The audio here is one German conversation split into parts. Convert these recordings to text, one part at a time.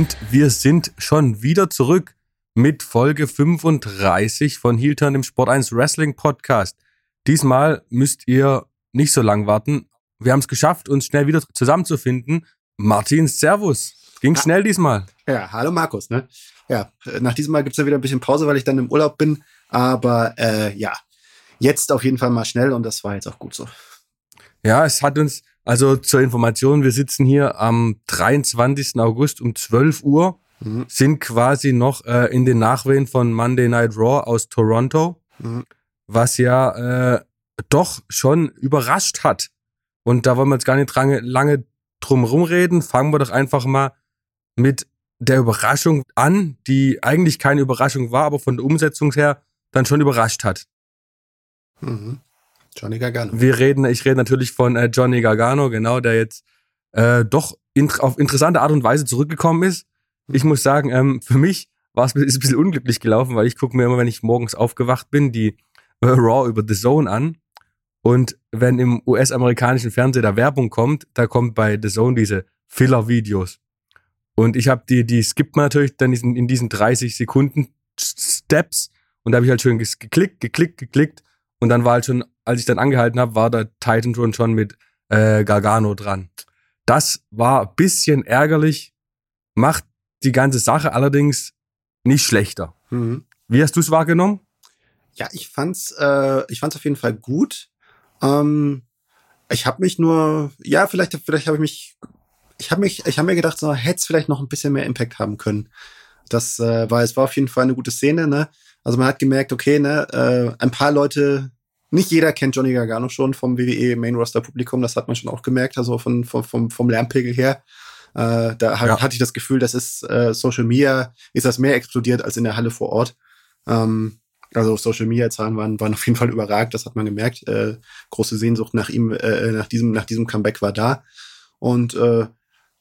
Und wir sind schon wieder zurück mit Folge 35 von Heel dem Sport 1 Wrestling Podcast. Diesmal müsst ihr nicht so lang warten. Wir haben es geschafft, uns schnell wieder zusammenzufinden. Martin, Servus. Ging Ha- schnell diesmal. Ja, hallo Markus, ne? Ja, nach diesem Mal gibt's ja wieder ein bisschen Pause, weil ich dann im Urlaub bin. Aber äh, ja, jetzt auf jeden Fall mal schnell und das war jetzt auch gut so. Ja, es hat uns, also zur Information, wir sitzen hier am 23. August um 12 Uhr, Mhm. sind quasi noch äh, in den Nachwehen von Monday Night Raw aus Toronto, Mhm. was ja äh, doch schon überrascht hat. Und da wollen wir jetzt gar nicht lange, lange drum rumreden. Fangen wir doch einfach mal mit der Überraschung an, die eigentlich keine Überraschung war, aber von der Umsetzung her dann schon überrascht hat. Mhm. Johnny Gargano. Wir reden, ich rede natürlich von äh, Johnny Gargano, genau, der jetzt äh, doch int auf interessante Art und Weise zurückgekommen ist. Ich muss sagen, ähm, für mich war es ist ein bisschen unglücklich gelaufen, weil ich gucke mir immer, wenn ich morgens aufgewacht bin, die äh, Raw über The Zone an. Und wenn im US-amerikanischen Fernsehen da Werbung kommt, da kommt bei The Zone diese Filler-Videos. Und ich habe die, die skippt man natürlich dann in, in diesen 30 Sekunden Steps. Und da habe ich halt schön geklickt, geklickt, geklickt. Und dann war halt schon, als ich dann angehalten habe, war der Titan schon schon mit äh, Gargano dran. Das war ein bisschen ärgerlich, macht die ganze Sache allerdings nicht schlechter. Mhm. Wie hast du es wahrgenommen? Ja, ich fand's, äh, ich fand's auf jeden Fall gut. Ähm, ich habe mich nur, ja, vielleicht, vielleicht habe ich mich, ich habe mich, ich habe mir gedacht, so hätte es vielleicht noch ein bisschen mehr Impact haben können. Das äh, war, es war auf jeden Fall eine gute Szene, ne? Also man hat gemerkt, okay, ne, äh, ein paar Leute, nicht jeder kennt Johnny Gargano schon vom WWE Main Roster Publikum, das hat man schon auch gemerkt, also von, vom, vom, vom Lärmpegel her. Äh, da Ja. hatte ich das Gefühl, das ist äh, Social Media, ist das mehr explodiert als in der Halle vor Ort. Ähm, also Social Media Zahlen waren, waren auf jeden Fall überragt, das hat man gemerkt. Äh, große Sehnsucht nach ihm, äh, nach diesem, nach diesem Comeback war da. Und äh,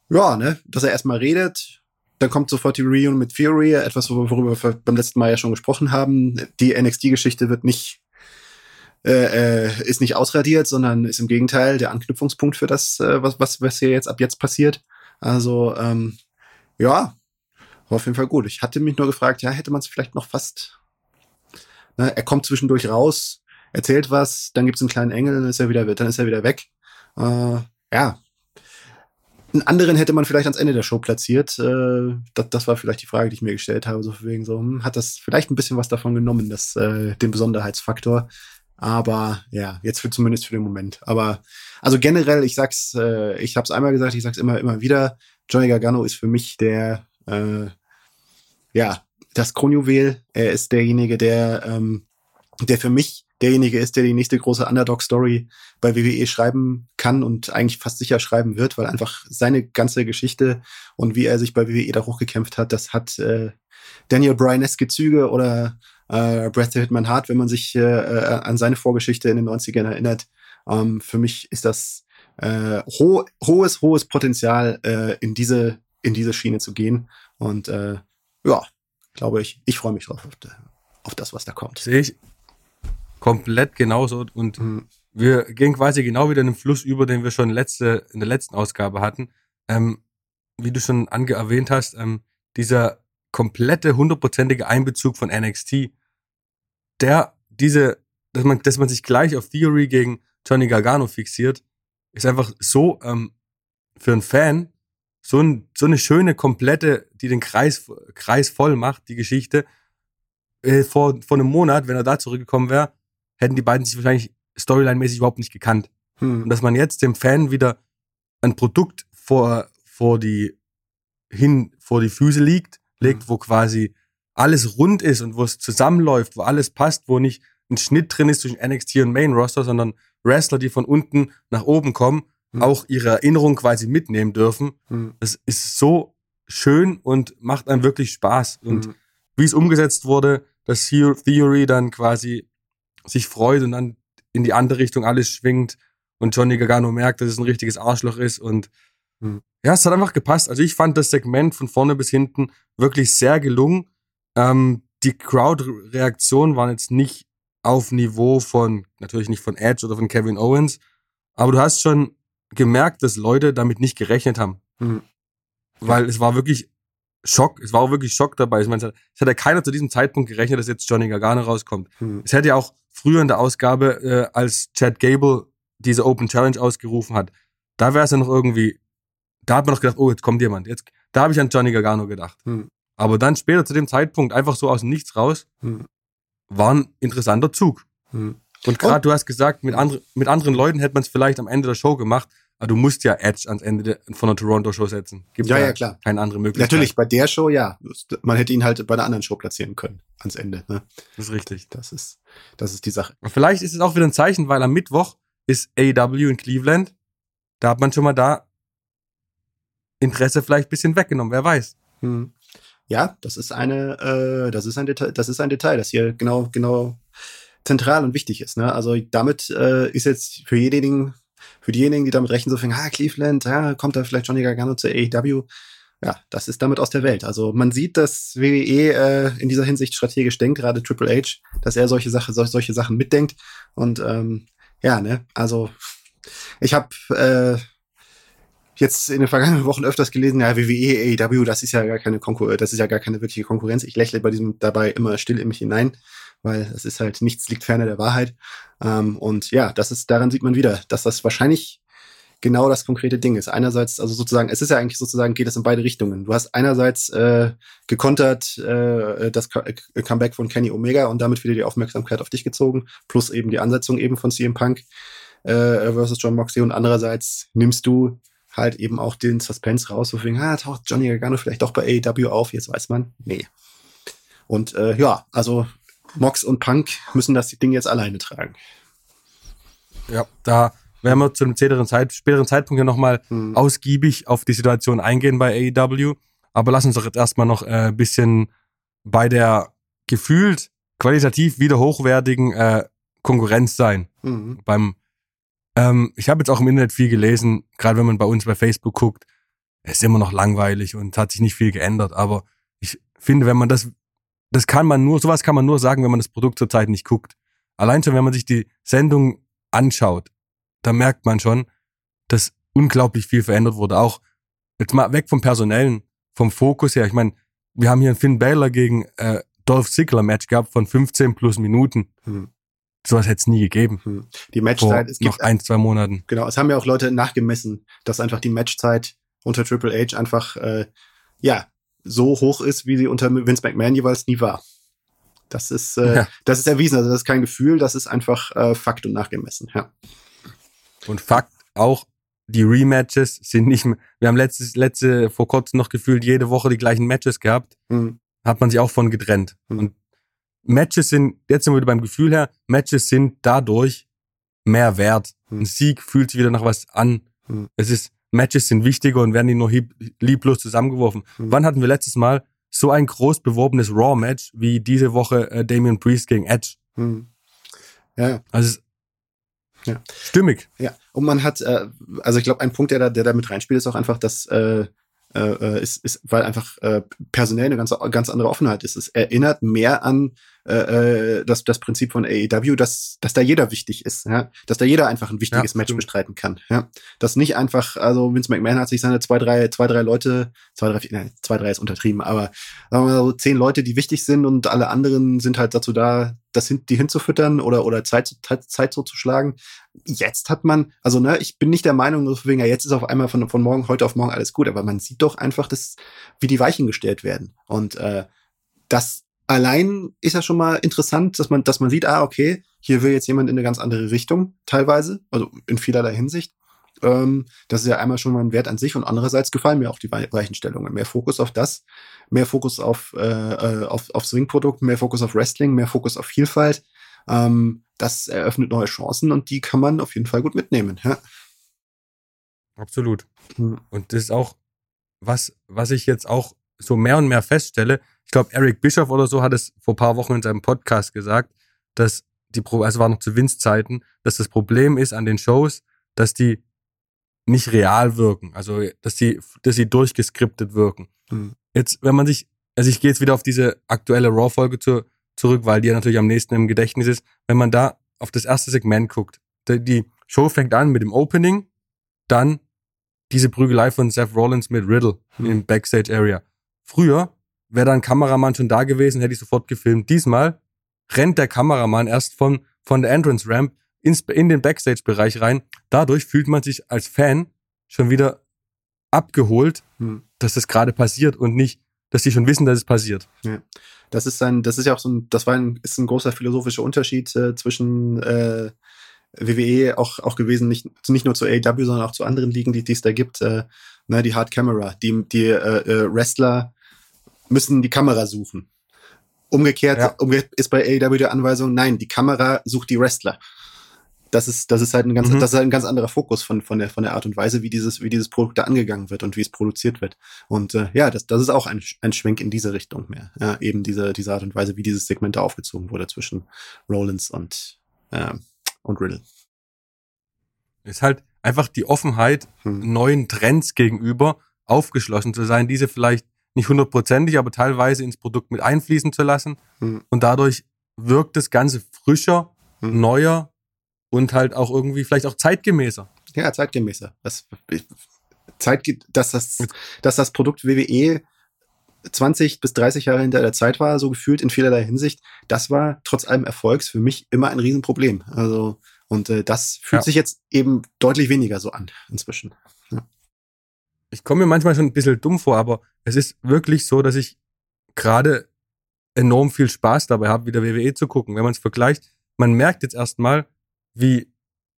ja, ne, dass er erstmal redet, dann kommt sofort die Reunion mit Fury, etwas, worüber wir beim letzten Mal ja schon gesprochen haben. Die NXT-Geschichte wird nicht, äh, äh, ist nicht ausradiert, sondern ist im Gegenteil der Anknüpfungspunkt für das, äh, was, was, was hier jetzt ab jetzt passiert. Also, ähm, ja, war auf jeden Fall gut. Ich hatte mich nur gefragt, ja, hätte man es vielleicht noch fast. Ne, er kommt zwischendurch raus, erzählt was, dann gibt's einen kleinen Engel, dann ist er wieder, dann ist er wieder weg. Äh, ja. Einen anderen hätte man vielleicht ans Ende der Show platziert. Äh, das, das war vielleicht die Frage, die ich mir gestellt habe. So wegen so, hm, hat das vielleicht ein bisschen was davon genommen, das, äh, den Besonderheitsfaktor. Aber ja, jetzt für zumindest für den Moment. Aber also generell, ich sag's, äh, ich hab's einmal gesagt, ich sag's immer, immer wieder. Johnny Gargano ist für mich der, äh, ja, das Kronjuwel. Er ist derjenige, der, ähm, der für mich derjenige ist, der die nächste große Underdog-Story bei WWE schreiben kann und eigentlich fast sicher schreiben wird, weil einfach seine ganze Geschichte und wie er sich bei WWE da hochgekämpft hat, das hat äh, Daniel Bryan-eske Züge oder äh, Bret the Hitman Hart, wenn man sich äh, an seine Vorgeschichte in den 90ern erinnert. Ähm, für mich ist das äh, ho hohes, hohes Potenzial, äh, in diese in diese Schiene zu gehen. Und äh, ja, glaube ich, ich freue mich drauf auf das, was da kommt. Sehe ich komplett genauso. Und Mhm. wir gehen quasi genau wieder in den Fluss über, den wir schon letzte, in der letzten Ausgabe hatten. Ähm, wie du schon ange erwähnt hast, ähm, dieser komplette hundertprozentige Einbezug von NXT, der diese, dass man, dass man sich gleich auf Theory gegen Johnny Gargano fixiert, ist einfach so ähm, für einen Fan so, ein, so eine schöne komplette, die den Kreis, Kreis voll macht, die Geschichte. Äh, vor, vor einem Monat, wenn er da zurückgekommen wäre, hätten die beiden sich wahrscheinlich storyline-mäßig überhaupt nicht gekannt. Hm. Und dass man jetzt dem Fan wieder ein Produkt vor, vor die, hin, vor die Füße liegt, legt, wo quasi alles rund ist und wo es zusammenläuft, wo alles passt, wo nicht ein Schnitt drin ist zwischen NXT und Main Roster, sondern Wrestler, die von unten nach oben kommen, Mhm. auch ihre Erinnerung quasi mitnehmen dürfen. Hm. Das ist so schön und macht einem wirklich Spaß. Und Hm. wie es umgesetzt wurde, dass Theo- Theory dann quasi sich freut und dann in die andere Richtung alles schwingt und Johnny Gargano merkt, dass es ein richtiges Arschloch ist und Hm. ja, es hat einfach gepasst. Also ich fand das Segment von vorne bis hinten wirklich sehr gelungen. Ähm, die Crowd-Reaktionen waren jetzt nicht auf Niveau von, natürlich nicht von Edge oder von Kevin Owens, aber du hast schon gemerkt, dass Leute damit nicht gerechnet haben. Hm. Weil es war wirklich Schock, es war auch wirklich Schock dabei. Ich meine, es hat ja keiner zu diesem Zeitpunkt gerechnet, dass jetzt Johnny Gargano rauskommt. Hm. Es hätte ja auch früher in der Ausgabe, äh, als Chad Gable diese Open Challenge ausgerufen hat, da wäre es ja noch irgendwie, da hat man noch gedacht, oh, jetzt kommt jemand. Jetzt, da habe ich an Johnny Gargano gedacht. Hm. Aber dann später zu dem Zeitpunkt einfach so aus dem Nichts raus, hm. war ein interessanter Zug. Hm. Und gerade du hast gesagt, mit, andre, mit anderen Leuten hätte man es vielleicht am Ende der Show gemacht. Aber du musst ja Edge ans Ende von der Toronto-Show setzen. Gibt ja, ja, klar. Keine andere Möglichkeit. Natürlich, bei der Show ja. Man hätte ihn halt bei einer anderen Show platzieren können, ans Ende. Ne? Das ist richtig. Das ist, das ist die Sache. Und vielleicht ist es auch wieder ein Zeichen, weil am Mittwoch ist AEW in Cleveland. Da hat man schon mal da Interesse vielleicht ein bisschen weggenommen, wer weiß. Hm. Ja, das ist eine, äh, das ist ein Detail, das ist ein Detail, das hier genau, genau zentral und wichtig ist. Ne? Also damit äh, ist jetzt für diejenigen, für diejenigen, die damit rechnen, so fing, ah, Cleveland, ja, kommt da vielleicht Johnny Gargano zur AEW. Ja, das ist damit aus der Welt. Also man sieht, dass WWE äh, in dieser Hinsicht strategisch denkt, gerade Triple H, dass er solche Sachen, solche Sachen mitdenkt. Und ähm, ja, ne, also ich habe äh, jetzt in den vergangenen Wochen öfters gelesen, ja, WWE, AEW, das ist ja gar keine Konkur das ist ja gar keine wirkliche Konkurrenz. Ich lächle bei diesem dabei immer still in mich hinein, weil es ist halt nichts liegt ferner der Wahrheit. Ähm, und ja, das ist daran sieht man wieder, dass das wahrscheinlich genau das konkrete Ding ist. Einerseits, also sozusagen, es ist ja eigentlich sozusagen, geht es in beide Richtungen. Du hast einerseits äh, gekontert äh, das Comeback von Kenny Omega und damit wieder die Aufmerksamkeit auf dich gezogen, plus eben die Ansetzung eben von CM Punk äh, versus John Moxley und andererseits nimmst du halt eben auch den Suspense raus, so wegen, ah, taucht Johnny Gargano vielleicht doch bei AEW auf, jetzt weiß man, nee. Und äh, ja, also Mox und Punk müssen das Ding jetzt alleine tragen. Ja, da werden wir zu einem späteren, Zeit, späteren Zeitpunkt ja nochmal hm. ausgiebig auf die Situation eingehen bei AEW. Aber lass uns doch jetzt erstmal noch ein äh, bisschen bei der gefühlt qualitativ wieder hochwertigen äh, Konkurrenz sein. Mhm. Beim ähm, ich habe jetzt auch im Internet viel gelesen, gerade wenn man bei uns bei Facebook guckt, es ist immer noch langweilig und hat sich nicht viel geändert. Aber ich finde, wenn man das, das kann man nur, sowas kann man nur sagen, wenn man das Produkt zurzeit nicht guckt. Allein schon, wenn man sich die Sendung anschaut, da merkt man schon, dass unglaublich viel verändert wurde. Auch jetzt mal weg vom Personellen, vom Fokus her. Ich meine, wir haben hier einen Finn Balor gegen äh, Dolph Ziggler Match gehabt von 15 plus Minuten. Hm. Sowas hätte es nie gegeben. Hm. Die Matchzeit, es gibt noch ein, zwei Monaten. Genau, es haben ja auch Leute nachgemessen, dass einfach die Matchzeit unter Triple H einfach äh, ja so hoch ist, wie sie unter Vince McMahon jeweils nie war. Das ist, äh, ja. das ist erwiesen. Also das ist kein Gefühl, das ist einfach äh, Fakt und nachgemessen. Ja. Und Fakt auch, die Rematches sind nicht mehr. Wir haben letztes, letzte vor kurzem noch gefühlt jede Woche die gleichen Matches gehabt. Mhm. Hat man sich auch von getrennt. Mhm. Und Matches sind, jetzt sind wir wieder beim Gefühl her, Matches sind dadurch mehr wert. Hm. Ein Sieg fühlt sich wieder nach was an. Hm. Es ist, Matches sind wichtiger und werden die nur lieblos zusammengeworfen. Hm. Wann hatten wir letztes Mal so ein groß beworbenes Raw-Match wie diese Woche äh, Damian Priest gegen Edge? Hm. Ja. Also ja. stimmig. Ja. Und man hat, äh, also ich glaube, ein Punkt, der da, der da mit reinspielt, ist auch einfach, dass äh, äh, äh, ist, ist, weil einfach äh, personell eine ganz, ganz andere Offenheit ist. Es erinnert mehr an äh, äh das, das Prinzip von AEW, dass, dass da jeder wichtig ist, ja? dass da jeder einfach ein wichtiges ja, Match bestreiten kann. Ja? Dass nicht einfach, also Vince McMahon hat sich seine zwei, drei, zwei, drei Leute, zwei, drei, nein, zwei, drei ist untertrieben, aber sagen wir mal so zehn Leute, die wichtig sind und alle anderen sind halt dazu da, das hin, die hinzufüttern oder, oder Zeit, Zeit, Zeit so zu schlagen. Jetzt hat man, also ne, ich bin nicht der Meinung, wegen, ja, jetzt ist auf einmal von, von morgen, heute auf morgen alles gut, aber man sieht doch einfach, dass, wie die Weichen gestellt werden. Und äh, das allein ist ja schon mal interessant, dass man, dass man sieht, ah, okay, hier will jetzt jemand in eine ganz andere Richtung, teilweise, also in vielerlei Hinsicht. Ähm, das ist ja einmal schon mal ein Wert an sich und andererseits gefallen mir auch die Weichenstellungen. Mehr Fokus auf das, mehr Fokus auf, äh, äh auf, auf Swing-Produkt, mehr Fokus auf Wrestling, mehr Fokus auf Vielfalt. Ähm, das eröffnet neue Chancen und die kann man auf jeden Fall gut mitnehmen. Ja. Absolut. Hm. Und das ist auch was, was ich jetzt auch so mehr und mehr feststelle. Ich glaube, Eric Bischoff oder so hat es vor paar Wochen in seinem Podcast gesagt, dass die, also war noch zu Winz-Zeiten, dass das Problem ist an den Shows, dass die nicht real wirken. Also, dass sie, dass sie durchgeskriptet wirken. Mhm. Jetzt, wenn man sich, also ich gehe jetzt wieder auf diese aktuelle Raw-Folge zu, zurück, weil die ja natürlich am nächsten im Gedächtnis ist. Wenn man da auf das erste Segment guckt, die, die Show fängt an mit dem Opening, dann diese Prügelei von Seth Rollins mit Riddle mhm. im Backstage Area. Früher wäre da ein Kameramann schon da gewesen, hätte ich sofort gefilmt. Diesmal rennt der Kameramann erst von, von der Entrance Ramp ins, in den Backstage-Bereich rein. Dadurch fühlt man sich als Fan schon wieder abgeholt, hm. dass das gerade passiert und nicht, dass die schon wissen, dass es passiert. Ja. Das ist ein, das ist ja auch so ein, das war ein, ist ein großer philosophischer Unterschied äh, zwischen äh, WWE auch, auch gewesen, nicht, nicht nur zu AEW, sondern auch zu anderen Ligen, die, die es da gibt. Äh, ne, die Hard Camera. Die, die äh, äh Wrestler müssen die Kamera suchen. Umgekehrt, ja. umgekehrt ist bei AEW die Anweisung, nein, die Kamera sucht die Wrestler. Das ist, das ist halt ein ganz, mhm. das ist halt ein ganz anderer Fokus von, von der, von der Art und Weise, wie dieses, wie dieses Produkt da angegangen wird und wie es produziert wird. Und äh, ja, das, das ist auch ein, ein Schwenk in diese Richtung mehr. Ja, eben diese, diese Art und Weise, wie dieses Segment da aufgezogen wurde zwischen Rollins und, äh, und Riddle. Ist halt einfach die Offenheit, hm. neuen Trends gegenüber aufgeschlossen zu sein, diese vielleicht nicht hundertprozentig, aber teilweise ins Produkt mit einfließen zu lassen. Hm. Und dadurch wirkt das Ganze frischer, hm. neuer und halt auch irgendwie vielleicht auch zeitgemäßer. Ja, zeitgemäßer. Das, Zeit, dass das, dass das Produkt WWE 20 bis 30 Jahre hinter der Zeit war, so gefühlt in vielerlei Hinsicht, das war trotz allem Erfolgs für mich immer ein Riesenproblem. Also, und äh, das fühlt ja. sich jetzt eben deutlich weniger so an inzwischen. Ich komme mir manchmal schon ein bisschen dumm vor, aber es ist wirklich so, dass ich gerade enorm viel Spaß dabei habe, wieder WWE zu gucken. Wenn man es vergleicht, man merkt jetzt erstmal, wie,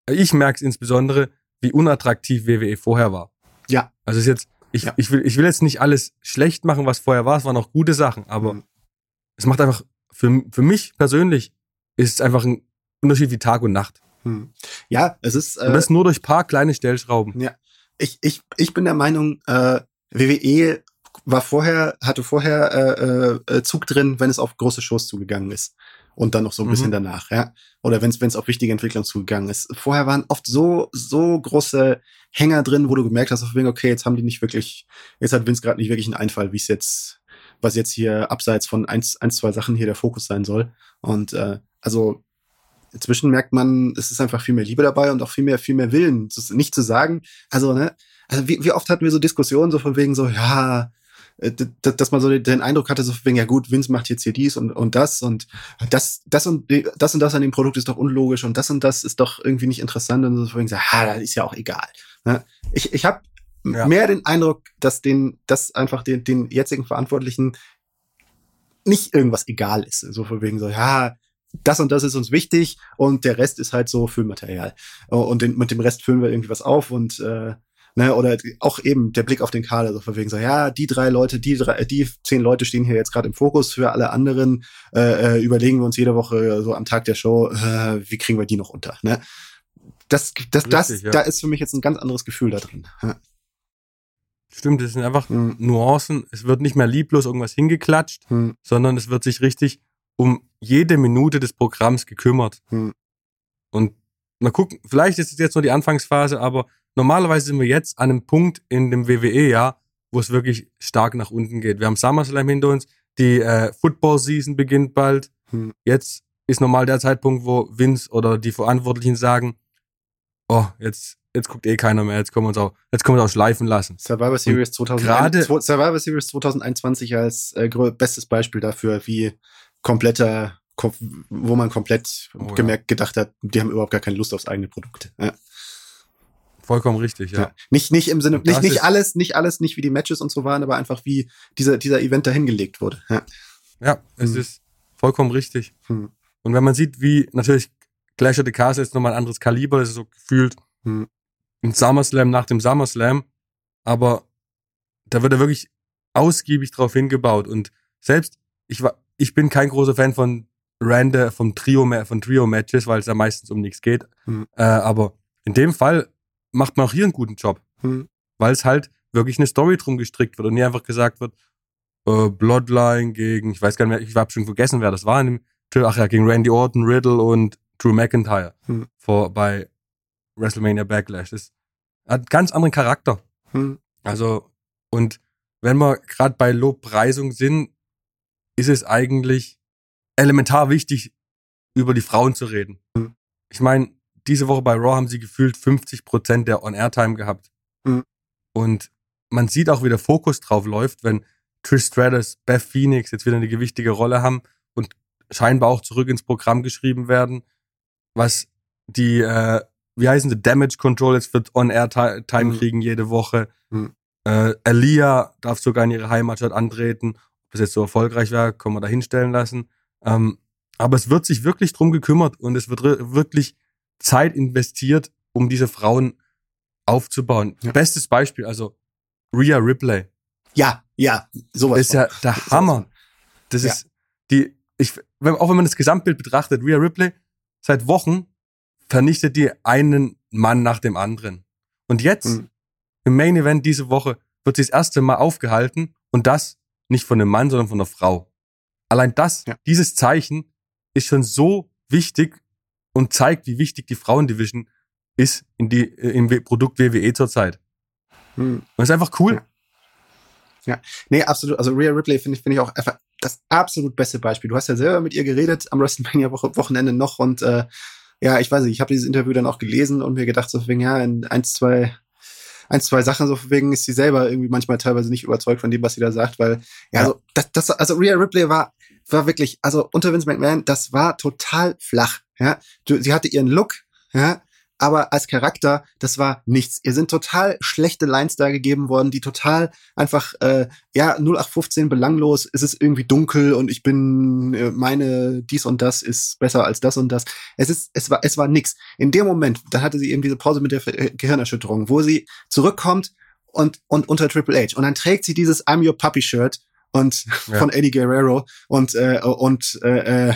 ich merke es insbesondere, wie unattraktiv WWE vorher war. Ja. Also es ist jetzt, ich, ja. ich, will, ich will jetzt nicht alles schlecht machen, was vorher war. Es waren auch gute Sachen, aber mhm. es macht einfach, für, für mich persönlich, ist es einfach ein Unterschied wie Tag und Nacht. Mhm. Ja, es ist. Äh, und das nur durch paar kleine Stellschrauben. Ja. Ich, ich, ich bin der Meinung, äh, WWE war vorher, hatte vorher äh, äh, Zug drin, wenn es auf große Shows zugegangen ist. Und dann noch so ein mhm. bisschen danach, ja. Oder wenn es auf wichtige Entwicklungen zugegangen ist. Vorher waren oft so, so große Hänger drin, wo du gemerkt hast, okay, jetzt haben die nicht wirklich, jetzt hat Vince gerade nicht wirklich einen Einfall, wie es jetzt, was jetzt hier abseits von eins, eins, zwei Sachen hier der Fokus sein soll. Und äh, also inzwischen merkt man, es ist einfach viel mehr Liebe dabei und auch viel mehr, viel mehr Willen, nicht zu sagen. Also, ne, also wie, wie oft hatten wir so Diskussionen so von wegen so, ja, äh, dass man so den Eindruck hatte, so wegen, ja gut, Vince macht jetzt hier dies und, und das und das, das und das und das an dem Produkt ist doch unlogisch und das und das ist doch irgendwie nicht interessant und so wegen, so, ha, das ist ja auch egal. Ne? Ich, ich habe ja. mehr den Eindruck, dass den, dass einfach den, den jetzigen Verantwortlichen nicht irgendwas egal ist. So von wegen so, ja, das und das ist uns wichtig und der Rest ist halt so Füllmaterial. Und den, mit dem Rest füllen wir irgendwie was auf und äh, ne, oder auch eben der Blick auf den Kader, so von wegen so, ja, die drei Leute, die drei, die zehn Leute stehen hier jetzt gerade im Fokus für alle anderen, äh, äh, überlegen wir uns jede Woche so am Tag der Show, äh, wie kriegen wir die noch unter, ne? Das, das, Richtig, das, ja. da ist für mich jetzt ein ganz anderes Gefühl da drin. Ja. Stimmt, es sind einfach hm. Nuancen. Es wird nicht mehr lieblos irgendwas hingeklatscht, hm. sondern es wird sich richtig um jede Minute des Programms gekümmert. Hm. Und mal gucken, vielleicht ist es jetzt nur die Anfangsphase, aber normalerweise sind wir jetzt an einem Punkt in dem WWE-Jahr, wo es wirklich stark nach unten geht. Wir haben SummerSlam hinter uns, die äh, Football-Season beginnt bald. Hm. Jetzt ist normal der Zeitpunkt, wo Vince oder die Verantwortlichen sagen, oh, jetzt, jetzt guckt eh keiner mehr, jetzt können wir uns auch, jetzt können wir uns auch schleifen lassen. Survivor Series, 2000, Survivor Series 2021 als äh, bestes Beispiel dafür, wie kompletter, wo man komplett oh, gemerkt, ja. gedacht hat, die haben überhaupt gar keine Lust aufs eigene Produkt. Ja. Vollkommen richtig, ja. ja. Nicht, nicht im Sinne, nicht, nicht alles, nicht alles, nicht wie die Matches und so waren, aber einfach wie dieser, dieser Event dahingelegt wurde. Ja, ja es hm. ist vollkommen richtig. Hm. Und wenn man sieht, wie natürlich Clash of the Castle ist nochmal ein anderes Kaliber, das ist so gefühlt hm. ein SummerSlam nach dem SummerSlam, aber da wird er wirklich ausgiebig drauf hingebaut und selbst ich war ich bin kein großer Fan von Rande, vom Trio, von Trio-Matches, weil es ja meistens um nichts geht. Hm. Äh, aber in dem Fall macht man auch hier einen guten Job. Hm. Weil es halt wirklich eine Story drum gestrickt wird und nie einfach gesagt wird, äh, Bloodline gegen, ich weiß gar nicht mehr, ich habe schon vergessen, wer das war in dem Ach ja, gegen Randy Orton, Riddle und Drew McIntyre hm. vor, bei WrestleMania Backlash. Das hat einen ganz anderen Charakter. Hm. Also, und wenn wir gerade bei Lobpreisung sind, ist es eigentlich elementar wichtig, über die Frauen zu reden. Mhm. Ich meine, diese Woche bei Raw haben sie gefühlt 50 Prozent der On-Air-Time gehabt. Mhm. Und man sieht auch, wie der Fokus drauf läuft, wenn Trish Stratus, Beth Phoenix jetzt wieder eine gewichtige Rolle haben und scheinbar auch zurück ins Programm geschrieben werden, was die, äh, wie heißen die, Damage Control jetzt wird On-Air-Time Mhm. kriegen jede Woche. Mhm. Äh, Alia darf sogar in ihre Heimatstadt antreten. Ob es jetzt so erfolgreich wäre, können wir da hinstellen lassen. Ähm, aber es wird sich wirklich drum gekümmert und es wird wirklich Zeit investiert, um diese Frauen aufzubauen. Ja. Bestes Beispiel, also Rhea Ripley Ja, ja, sowas. ist ja der Hammer. Das Ja. ist die, ich, auch wenn man das Gesamtbild betrachtet, Rhea Ripley seit Wochen vernichtet die einen Mann nach dem anderen. Und jetzt Mhm. im Main Event diese Woche wird sie das erste Mal aufgehalten und das nicht von einem Mann, sondern von einer Frau. Allein das, Ja. dieses Zeichen ist schon so wichtig und zeigt, wie wichtig die Frauendivision ist in die, äh, im Produkt WWE zurzeit. Hm. Und ist einfach cool. Ja. Nee, absolut. Also Rhea Ripley finde ich, finde ich auch einfach das absolut beste Beispiel. Du hast ja selber mit ihr geredet am WrestleMania Woche, Wochenende noch und äh, ja, ich weiß nicht, ich habe dieses Interview dann auch gelesen und mir gedacht, so wegen, ja, in eins, zwei, eins, zwei Sachen, so wegen ist sie selber irgendwie manchmal teilweise nicht überzeugt von dem, was sie da sagt, weil, ja, Ja. also, das, das, also Rhea Ripley war, war wirklich, also unter Vince McMahon, das war total flach, ja. Du, sie hatte ihren Look, ja, aber als Charakter, das war nichts. Ihr sind total schlechte Lines da gegeben worden, die total einfach, äh, ja, 0815 belanglos, es ist irgendwie dunkel und ich bin, äh, meine, dies und das ist besser als das und das. Es ist, es war, es war nix. In dem Moment, da hatte sie eben diese Pause mit der äh, Gehirnerschütterung, wo sie zurückkommt und, und unter Triple H und dann trägt sie dieses I'm Your Puppy Shirt und Ja. von Eddie Guerrero und äh, und, äh, äh,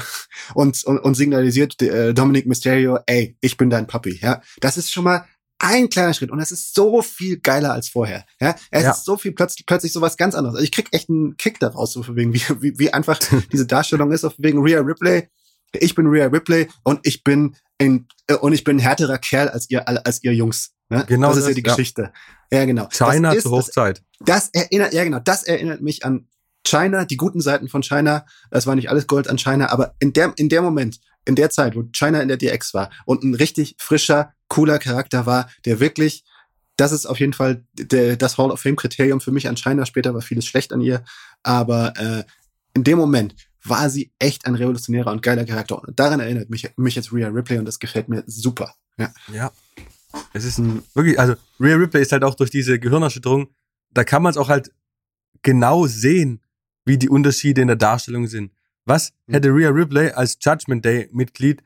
und und und signalisiert äh, Dominic Mysterio, ey, ich bin dein Puppy, ja. Das ist schon mal ein kleiner Schritt und das ist so viel geiler als vorher. Ja, es Ja. ist so viel plötzlich plötzlich sowas ganz anderes. Also ich krieg echt einen Kick daraus, so von wegen wie wie, wie einfach diese Darstellung ist, auf wegen Rhea Ripley. Ich bin Rhea Ripley und ich bin ein äh, und ich bin ein härterer Kerl als ihr als ihr Jungs. Ne? Genau das ist das, ja die ja. Geschichte. Ja, genau. China das ist, zur Hochzeit. das erinnert, ja genau, das erinnert mich an China, die guten Seiten von China. Das war nicht alles Gold an China, aber in der, in der Moment, in der Zeit, wo China in der DX war und ein richtig frischer, cooler Charakter war, der wirklich, das ist auf jeden Fall der, das Hall of Fame Kriterium für mich an China. Später war vieles schlecht an ihr, aber äh, in dem Moment war sie echt ein revolutionärer und geiler Charakter. Und daran erinnert mich, mich jetzt Rhea Ripley und das gefällt mir super. Ja. Ja. Es ist ein, wirklich, also Rhea Ripley ist halt auch durch diese Gehirnerschütterung, da kann man es auch halt genau sehen, wie die Unterschiede in der Darstellung sind. Was Mhm. hätte Rhea Ripley als Judgment Day Mitglied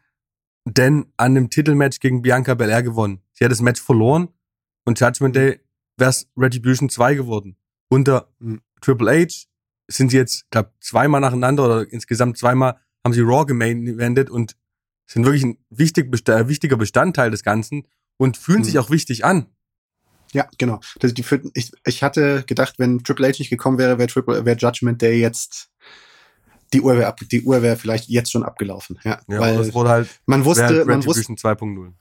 denn an einem Titelmatch gegen Bianca Belair gewonnen? Sie hat das Match verloren und Judgment. Day wäre es Retribution 2 geworden. Unter Mhm. Triple H sind sie jetzt, glaube zweimal nacheinander oder insgesamt zweimal haben sie Raw gemain-eventet und sind wirklich ein wichtig, äh, wichtiger Bestandteil des Ganzen und fühlen Mhm. sich auch wichtig an. Ja, genau. Das, die, für- ich, ich hatte gedacht, wenn Triple H nicht gekommen wäre, wäre Triple, wäre Judgment Day jetzt die Uhr wäre ab, die Uhr wäre vielleicht jetzt schon abgelaufen. Ja, Ja, weil es wurde halt man wusste, man wusste, Retribution 2.0.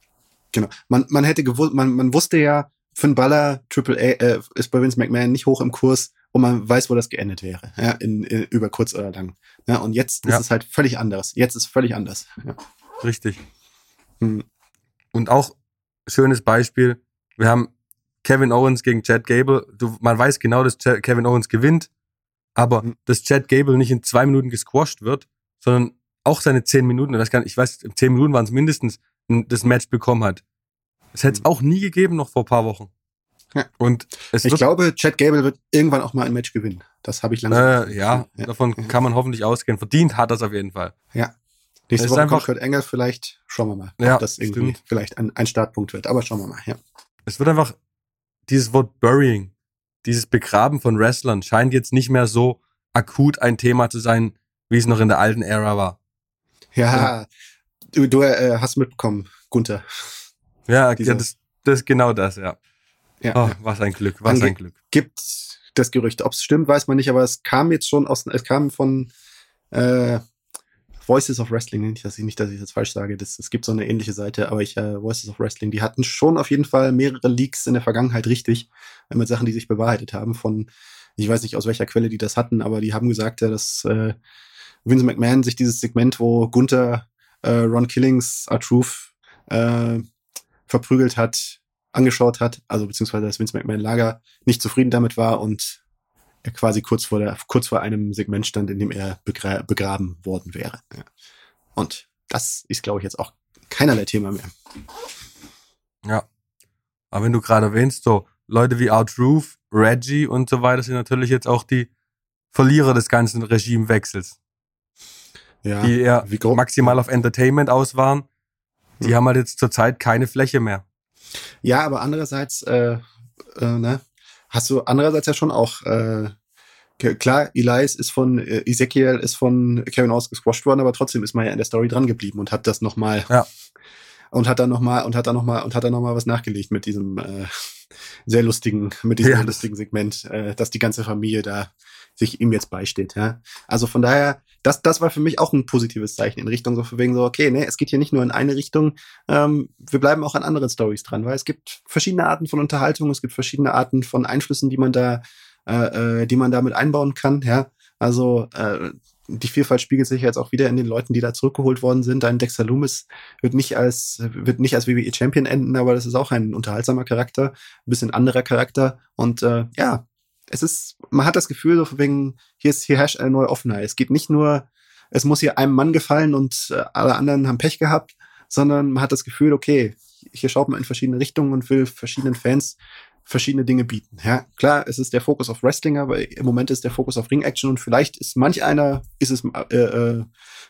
genau, man, man hätte gewusst, man, man wusste ja, Finn Balor, Triple A, äh, ist bei Vince McMahon nicht hoch im Kurs und man weiß, wo das geendet wäre, ja, in, in über kurz oder lang. Ja, und jetzt Ja. ist es halt völlig anders. Jetzt ist es völlig anders. Ja. Richtig. Hm. Und auch schönes Beispiel, wir haben Kevin Owens gegen Chad Gable. Du, man weiß genau, dass Chad, Kevin Owens gewinnt, aber Mhm. dass Chad Gable nicht in zwei Minuten gesquashed wird, sondern auch seine zehn Minuten, ich weiß, gar nicht, ich weiß zehn Minuten waren es mindestens, das Match bekommen hat. Es hätte es Mhm. auch nie gegeben, noch vor ein paar Wochen. Ja. Und Ich glaube, Chad Gable wird irgendwann auch mal ein Match gewinnen. Das habe ich langsam. äh, ja, ja. davon kann man hoffentlich ausgehen. Verdient hat das auf jeden Fall. Ja. Nächste Woche einfach- kommt Kurt Engel, vielleicht schauen wir mal, Ja, ob das irgendwie stimmt. vielleicht ein, ein Startpunkt wird. Aber schauen wir mal, ja. es wird einfach dieses Wort Burying, dieses Begraben von Wrestlern scheint jetzt nicht mehr so akut ein Thema zu sein, wie es noch in der alten Ära war. Ja, du, du äh, hast mitbekommen, Gunther. Ja, ja das, das ist genau das, ja. Ja, Oh, ja. was ein Glück, was Ange- ein Glück. Gibt das Gerücht. Ob es stimmt, weiß man nicht, aber es kam jetzt schon aus, es kam von äh, Voices of Wrestling, nicht, dass ich nicht, dass ich das falsch sage. Das, es gibt so eine ähnliche Seite, aber ich, äh, Voices of Wrestling, die hatten schon auf jeden Fall mehrere Leaks in der Vergangenheit richtig, äh, mit Sachen, die sich bewahrheitet haben, von, ich weiß nicht aus welcher Quelle die das hatten, aber die haben gesagt, ja, dass äh, Vince McMahon sich dieses Segment, wo Gunther äh, Ron Killings, R-Truth äh, verprügelt hat, angeschaut hat, also beziehungsweise das Vince McMahon Lager nicht zufrieden damit war und quasi kurz vor der, kurz vor einem Segment stand, in dem er begra begraben worden wäre. Ja. Und das ist, glaube ich, jetzt auch keinerlei Thema mehr. Ja. Aber wenn du gerade erwähnst, so Leute wie Art Roof, Reggie und so weiter sind natürlich jetzt auch die Verlierer des ganzen Regimewechsels. Ja, die eher maximal auf Entertainment aus waren. Die hm. haben halt jetzt zurzeit keine Fläche mehr. Ja, aber andererseits, äh, äh, ne, hast du andererseits ja schon auch, äh, klar, Elias ist von, äh, Ezekiel ist von Kevin Owens gesquasht worden, aber trotzdem ist man ja in der Story dran geblieben und hat das nochmal, ja. Und hat dann nochmal, und hat dann nochmal, und hat dann nochmal was nachgelegt mit diesem, äh, sehr lustigen, mit diesem ja. lustigen Segment, äh, dass die ganze Familie da sich ihm jetzt beisteht, ja. Also von daher, das, das war für mich auch ein positives Zeichen in Richtung so von wegen so, okay, ne, es geht hier nicht nur in eine Richtung, ähm, wir bleiben auch an anderen Stories dran, weil es gibt verschiedene Arten von Unterhaltung, es gibt verschiedene Arten von Einflüssen, die man da, äh, äh die man damit einbauen kann, ja. Also äh, die Vielfalt spiegelt sich jetzt auch wieder in den Leuten, die da zurückgeholt worden sind. Ein Dexter Loomis wird nicht als, wird nicht als WWE Champion enden, aber das ist auch ein unterhaltsamer Charakter, ein bisschen anderer Charakter. Und äh, ja, es ist, man hat das Gefühl, so wegen, hier ist, hier herrscht eine neue Offenheit. Es geht nicht nur, es muss hier einem Mann gefallen und äh, alle anderen haben Pech gehabt, sondern man hat das Gefühl, okay, hier schaut man in verschiedene Richtungen und will verschiedenen Fans verschiedene Dinge bieten. Ja, klar, es ist der Fokus auf Wrestling, aber im Moment ist der Fokus auf Ring-Action und vielleicht ist manch einer, ist es, äh, äh,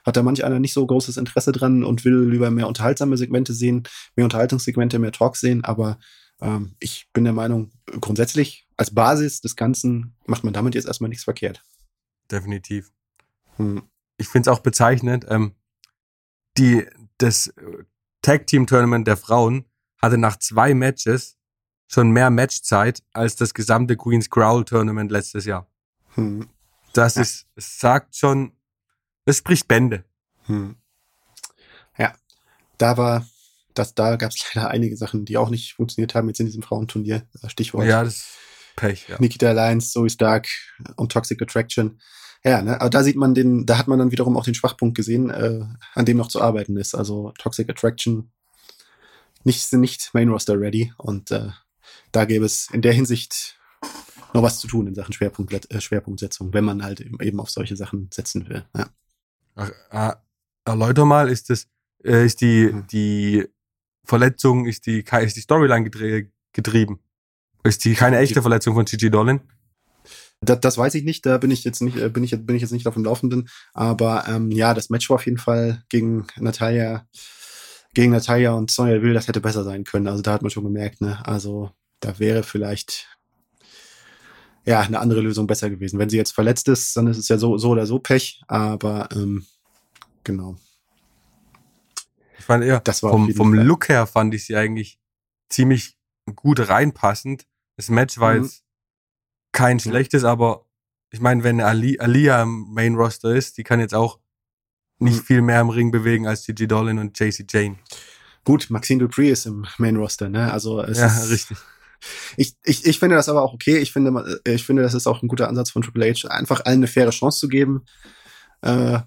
hat da manch einer nicht so großes Interesse dran und will lieber mehr unterhaltsame Segmente sehen, mehr Unterhaltungssegmente, mehr Talks sehen, aber ähm, ich bin der Meinung, grundsätzlich als Basis des Ganzen macht man damit jetzt erstmal nichts verkehrt. Definitiv. Hm. Ich finde es auch bezeichnend, ähm, die, das Tag Team Tournament der Frauen hatte nach zwei Matches schon mehr Matchzeit als das gesamte Queen's Growl Tournament letztes Jahr. Hm. Das ja. ist, es sagt schon, es spricht Bände. Hm. Ja, da war, das, da gab es leider einige Sachen, die auch nicht funktioniert haben jetzt in diesem Frauenturnier. Stichwort. Ja, das Pech, ja. Nikita Alliance, Zoe Stark und Toxic Attraction. Ja, ne, aber da sieht man den, da hat man dann wiederum auch den Schwachpunkt gesehen, äh, an dem noch zu arbeiten ist. Also Toxic Attraction nicht, sind nicht Main Roster ready und äh, da gäbe es in der Hinsicht noch was zu tun in Sachen Schwerpunkt, äh, Schwerpunktsetzung, wenn man halt eben auf solche Sachen setzen will. Ja. Ach, äh, erläuter mal, ist das, äh, ist die, mhm. die Verletzung, ist die, ist die Storyline gedre getrieben? Ist die keine echte Verletzung von Gigi Dolin? Das, das weiß ich nicht, da bin ich jetzt nicht, äh, bin ich, bin ich jetzt nicht auf dem Laufenden. Aber ähm, ja, das Match war auf jeden Fall gegen Natalia, gegen Natalia und Sonja Will, das hätte besser sein können. Also da hat man schon gemerkt, ne? Also da wäre vielleicht ja eine andere Lösung besser gewesen. Wenn sie jetzt verletzt ist, dann ist es ja so, so oder so Pech, aber ähm, genau. Ich fand eher, das war vom, vom Look her fand ich sie eigentlich ziemlich gut reinpassend. Das Match war mhm. jetzt kein schlechtes, aber ich meine, wenn Ali, Alia im Main Roster ist, die kann jetzt auch nicht mhm. viel mehr im Ring bewegen als Gigi Dolin und JC Jane. Gut, Maxine Dupree ist im Main Roster, ne? Also es ja, ist, richtig. Ich, ich, ich finde das aber auch okay. Ich finde, ich finde, das ist auch ein guter Ansatz von Triple H, einfach allen eine faire Chance zu geben, äh,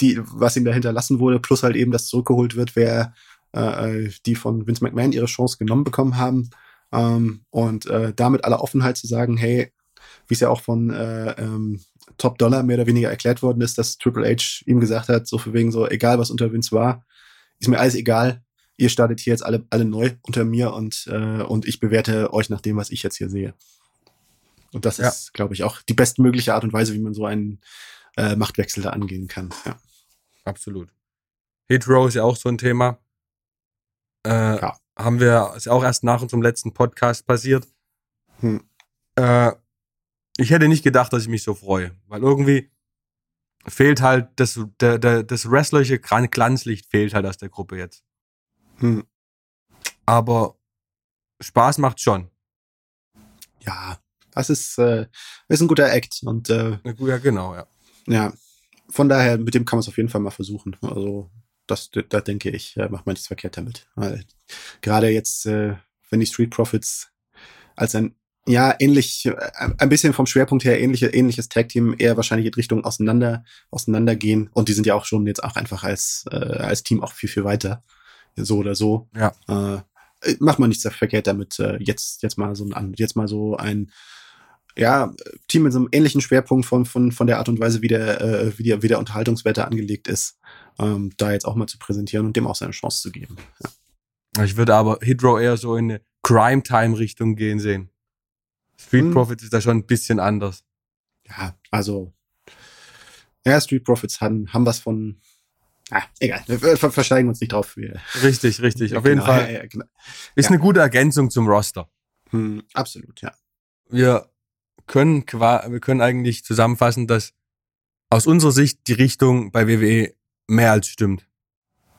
die, was ihm da hinterlassen wurde, plus halt eben, dass zurückgeholt wird, wer äh, die von Vince McMahon ihre Chance genommen bekommen haben. Ähm, und äh, damit aller Offenheit zu sagen, hey, wie es ja auch von äh, ähm, Top Dollar mehr oder weniger erklärt worden ist, dass Triple H ihm gesagt hat, so für wegen so, egal was unter Vince war, ist mir alles egal. Ihr startet hier jetzt alle, alle neu unter mir und, äh, und ich bewerte euch nach dem, was ich jetzt hier sehe. Und das ja. ist, glaube ich, auch die bestmögliche Art und Weise, wie man so einen äh, Machtwechsel da angehen kann. Ja. Absolut. Hit Row ist ja auch so ein Thema. Äh, ja. Haben wir, ist auch erst nach unserem letzten Podcast passiert. Hm. Äh, ich hätte nicht gedacht, dass ich mich so freue, weil irgendwie fehlt halt das, der, der, das wrestlerische Glanzlicht fehlt halt aus der Gruppe jetzt. Hm. Aber Spaß macht schon. Ja, das ist, äh, ist ein guter Act und äh, ja, genau, ja. Ja, von daher, mit dem kann man es auf jeden Fall mal versuchen. Also das, da denke ich, äh, macht man nichts verkehrt damit. Weil gerade jetzt, äh, wenn die Street Profits als ein ja, ähnlich, äh, ein bisschen vom Schwerpunkt her ähnliche, ähnliches Tag-Team eher wahrscheinlich in Richtung auseinander, auseinandergehen. Und die sind ja auch schon jetzt auch einfach als, äh, als Team auch viel, viel weiter. So oder so. Ja. Äh, macht man nichts verkehrt damit, äh, jetzt, jetzt mal so ein, jetzt mal so ein, ja, Team mit so einem ähnlichen Schwerpunkt von, von, von der Art und Weise, wie der, äh, wie der, wie der Unterhaltungswerte angelegt ist, ähm, da jetzt auch mal zu präsentieren und dem auch seine Chance zu geben. Ja. Ich würde aber Hydro eher so in eine Crime-Time-Richtung gehen sehen. Street hm. Profits ist da schon ein bisschen anders. Ja, also ja, Street Profits haben, haben was von. Ah, egal, wir versteigen uns nicht drauf. Wir, richtig, richtig. Auf jeden genau, Fall. Ja, ja, genau. Ist eine gute Ergänzung zum Roster. Hm, absolut, ja. Wir können, wir können eigentlich zusammenfassen, dass aus unserer Sicht die Richtung bei WWE mehr als stimmt.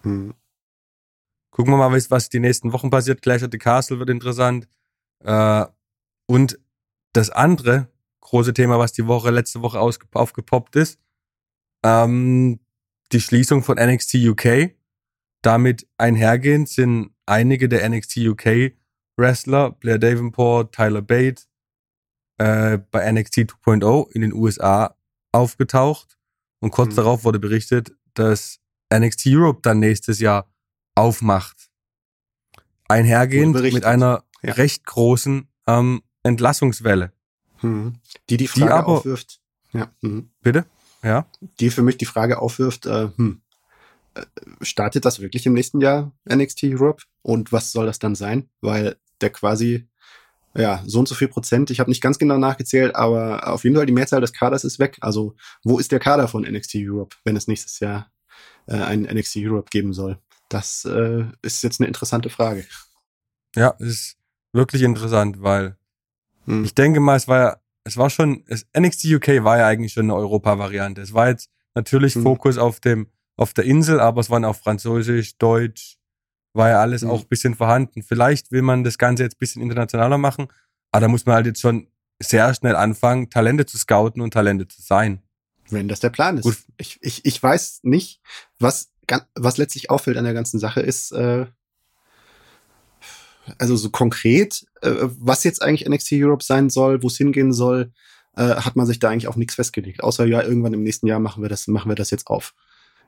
Hm. Gucken wir mal, was die nächsten Wochen passiert. Clash at the Castle wird interessant. Äh, und das andere große Thema, was die Woche, letzte Woche aufgepoppt ist, ähm, die Schließung von NXT UK. Damit einhergehend sind einige der NXT UK Wrestler, Blair Davenport, Tyler Bate, äh, bei NXT 2.0 in den USA aufgetaucht. Und kurz mhm. darauf wurde berichtet, dass NXT Europe dann nächstes Jahr aufmacht. Einhergehend mit einer ja. recht großen ähm, Entlassungswelle. Mhm. Die die Frage die aber, aufwirft. Ja. Mhm. Bitte? Ja. Die für mich die Frage aufwirft, äh, hm, äh, startet das wirklich im nächsten Jahr NXT Europe? Und was soll das dann sein? Weil der quasi, ja, so und so viel Prozent, ich habe nicht ganz genau nachgezählt, aber auf jeden Fall die Mehrzahl des Kaders ist weg. Also wo ist der Kader von NXT Europe, wenn es nächstes Jahr äh, ein NXT Europe geben soll? Das äh, ist jetzt eine interessante Frage. Ja, es ist wirklich interessant, weil hm. ich denke mal, es war ja es war schon, es, NXT UK war ja eigentlich schon eine Europa-Variante. Es war jetzt natürlich mhm. Fokus auf dem, auf der Insel, aber es waren auch Französisch, Deutsch, war ja alles mhm. auch bisschen vorhanden. Vielleicht will man das Ganze jetzt bisschen internationaler machen, aber da muss man halt jetzt schon sehr schnell anfangen, Talente zu scouten und Talente zu sein. Wenn das der Plan ist. Gut. Ich, ich, ich weiß nicht, was, was letztlich auffällt an der ganzen Sache ist, äh, also so konkret, äh, was jetzt eigentlich NXT Europe sein soll, wo es hingehen soll, äh, hat man sich da eigentlich auf nichts festgelegt. Außer ja, irgendwann im nächsten Jahr machen wir das, machen wir das jetzt auf.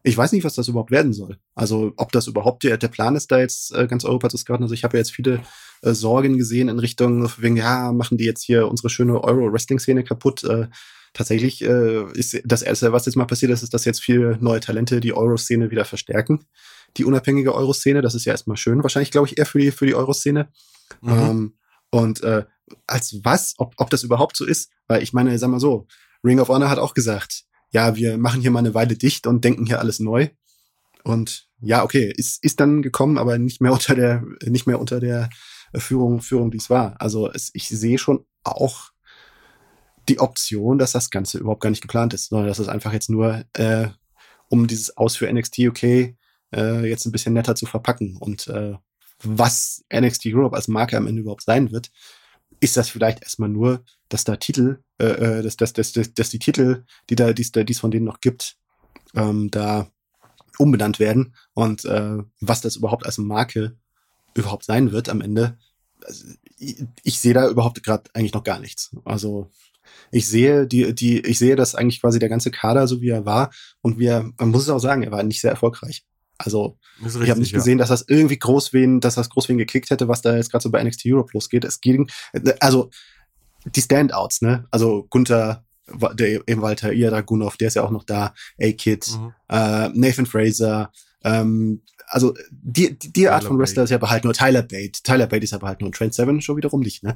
Ich weiß nicht, was das überhaupt werden soll. Also ob das überhaupt der, der Plan ist, da jetzt äh, ganz Europa zu scouten. Also ich habe ja jetzt viele äh, Sorgen gesehen in Richtung, wegen, ja, machen die jetzt hier unsere schöne Euro-Wrestling-Szene kaputt. Äh, tatsächlich äh, ist das Erste, was jetzt mal passiert ist, ist, dass jetzt viele neue Talente die Euro-Szene wieder verstärken die unabhängige Euro-Szene. Das ist ja erstmal schön. Wahrscheinlich, glaube ich, eher für die, für die Euro-Szene. Mhm. Ähm, und äh, als was, ob, ob das überhaupt so ist, weil ich meine, sag mal so, Ring of Honor hat auch gesagt, ja, wir machen hier mal eine Weile dicht und denken hier alles neu. Und ja, okay, ist, ist dann gekommen, aber nicht mehr unter der, nicht mehr unter der Führung, Führung, die es war. Also es, ich sehe schon auch die Option, dass das Ganze überhaupt gar nicht geplant ist, sondern dass es einfach jetzt nur äh, um dieses Aus für NXT UK äh, jetzt ein bisschen netter zu verpacken. Und äh, was NXT Europe als Marke am Ende überhaupt sein wird, ist das vielleicht erstmal nur, dass da Titel, äh, äh dass, dass, dass, dass, dass die Titel, die da, die es von denen noch gibt, ähm, da umbenannt werden und äh, was das überhaupt als Marke überhaupt sein wird am Ende. Also, ich, ich sehe da überhaupt gerade eigentlich noch gar nichts. Also ich sehe die, die, ich sehe, dass eigentlich quasi der ganze Kader so wie er war und wir, man muss es auch sagen, er war nicht sehr erfolgreich. Also richtig, ich habe nicht ja. gesehen, dass das irgendwie groß wen, dass das groß wen gekickt hätte, was da jetzt gerade so bei NXT Europe losgeht. Es ging, also die Standouts, ne? Also Gunther, der eben Walter Iragunov, der ist ja auch noch da, A-Kid, mhm. äh, Nathan Fraser, ähm, also die, die, die Art von Wrestler ist ja aber halt nur Tyler Bate. Tyler Bate ist aber halt nur ein Trent Seven schon wiederum nicht, ne?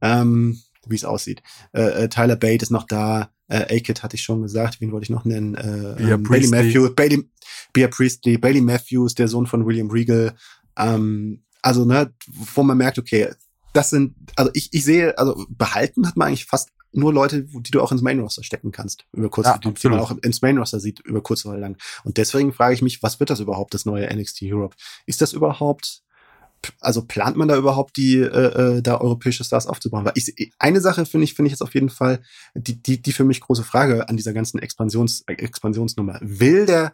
Ähm, wie es aussieht. Äh, äh, Tyler Bate ist noch da, äh, A-Kid hatte ich schon gesagt, wen wollte ich noch nennen? Äh, ähm, Bailey Matthews, Bailey, Bea Priestley, Bailey Matthews, der Sohn von William Regal. Ähm, also, ne, wo man merkt, okay, das sind, also ich, ich sehe, also behalten hat man eigentlich fast nur Leute, die du auch ins Main Roster stecken kannst, über kurz, ja, die, die man auch ins Main Roster sieht, über kurz oder lang. Und deswegen frage ich mich, was wird das überhaupt, das neue NXT Europe? Ist das überhaupt also plant man da überhaupt die äh, äh, da europäische Stars aufzubauen? Weil ich, eine Sache finde ich finde ich jetzt auf jeden Fall die die die für mich große Frage an dieser ganzen Expansions Expansionsnummer. Will der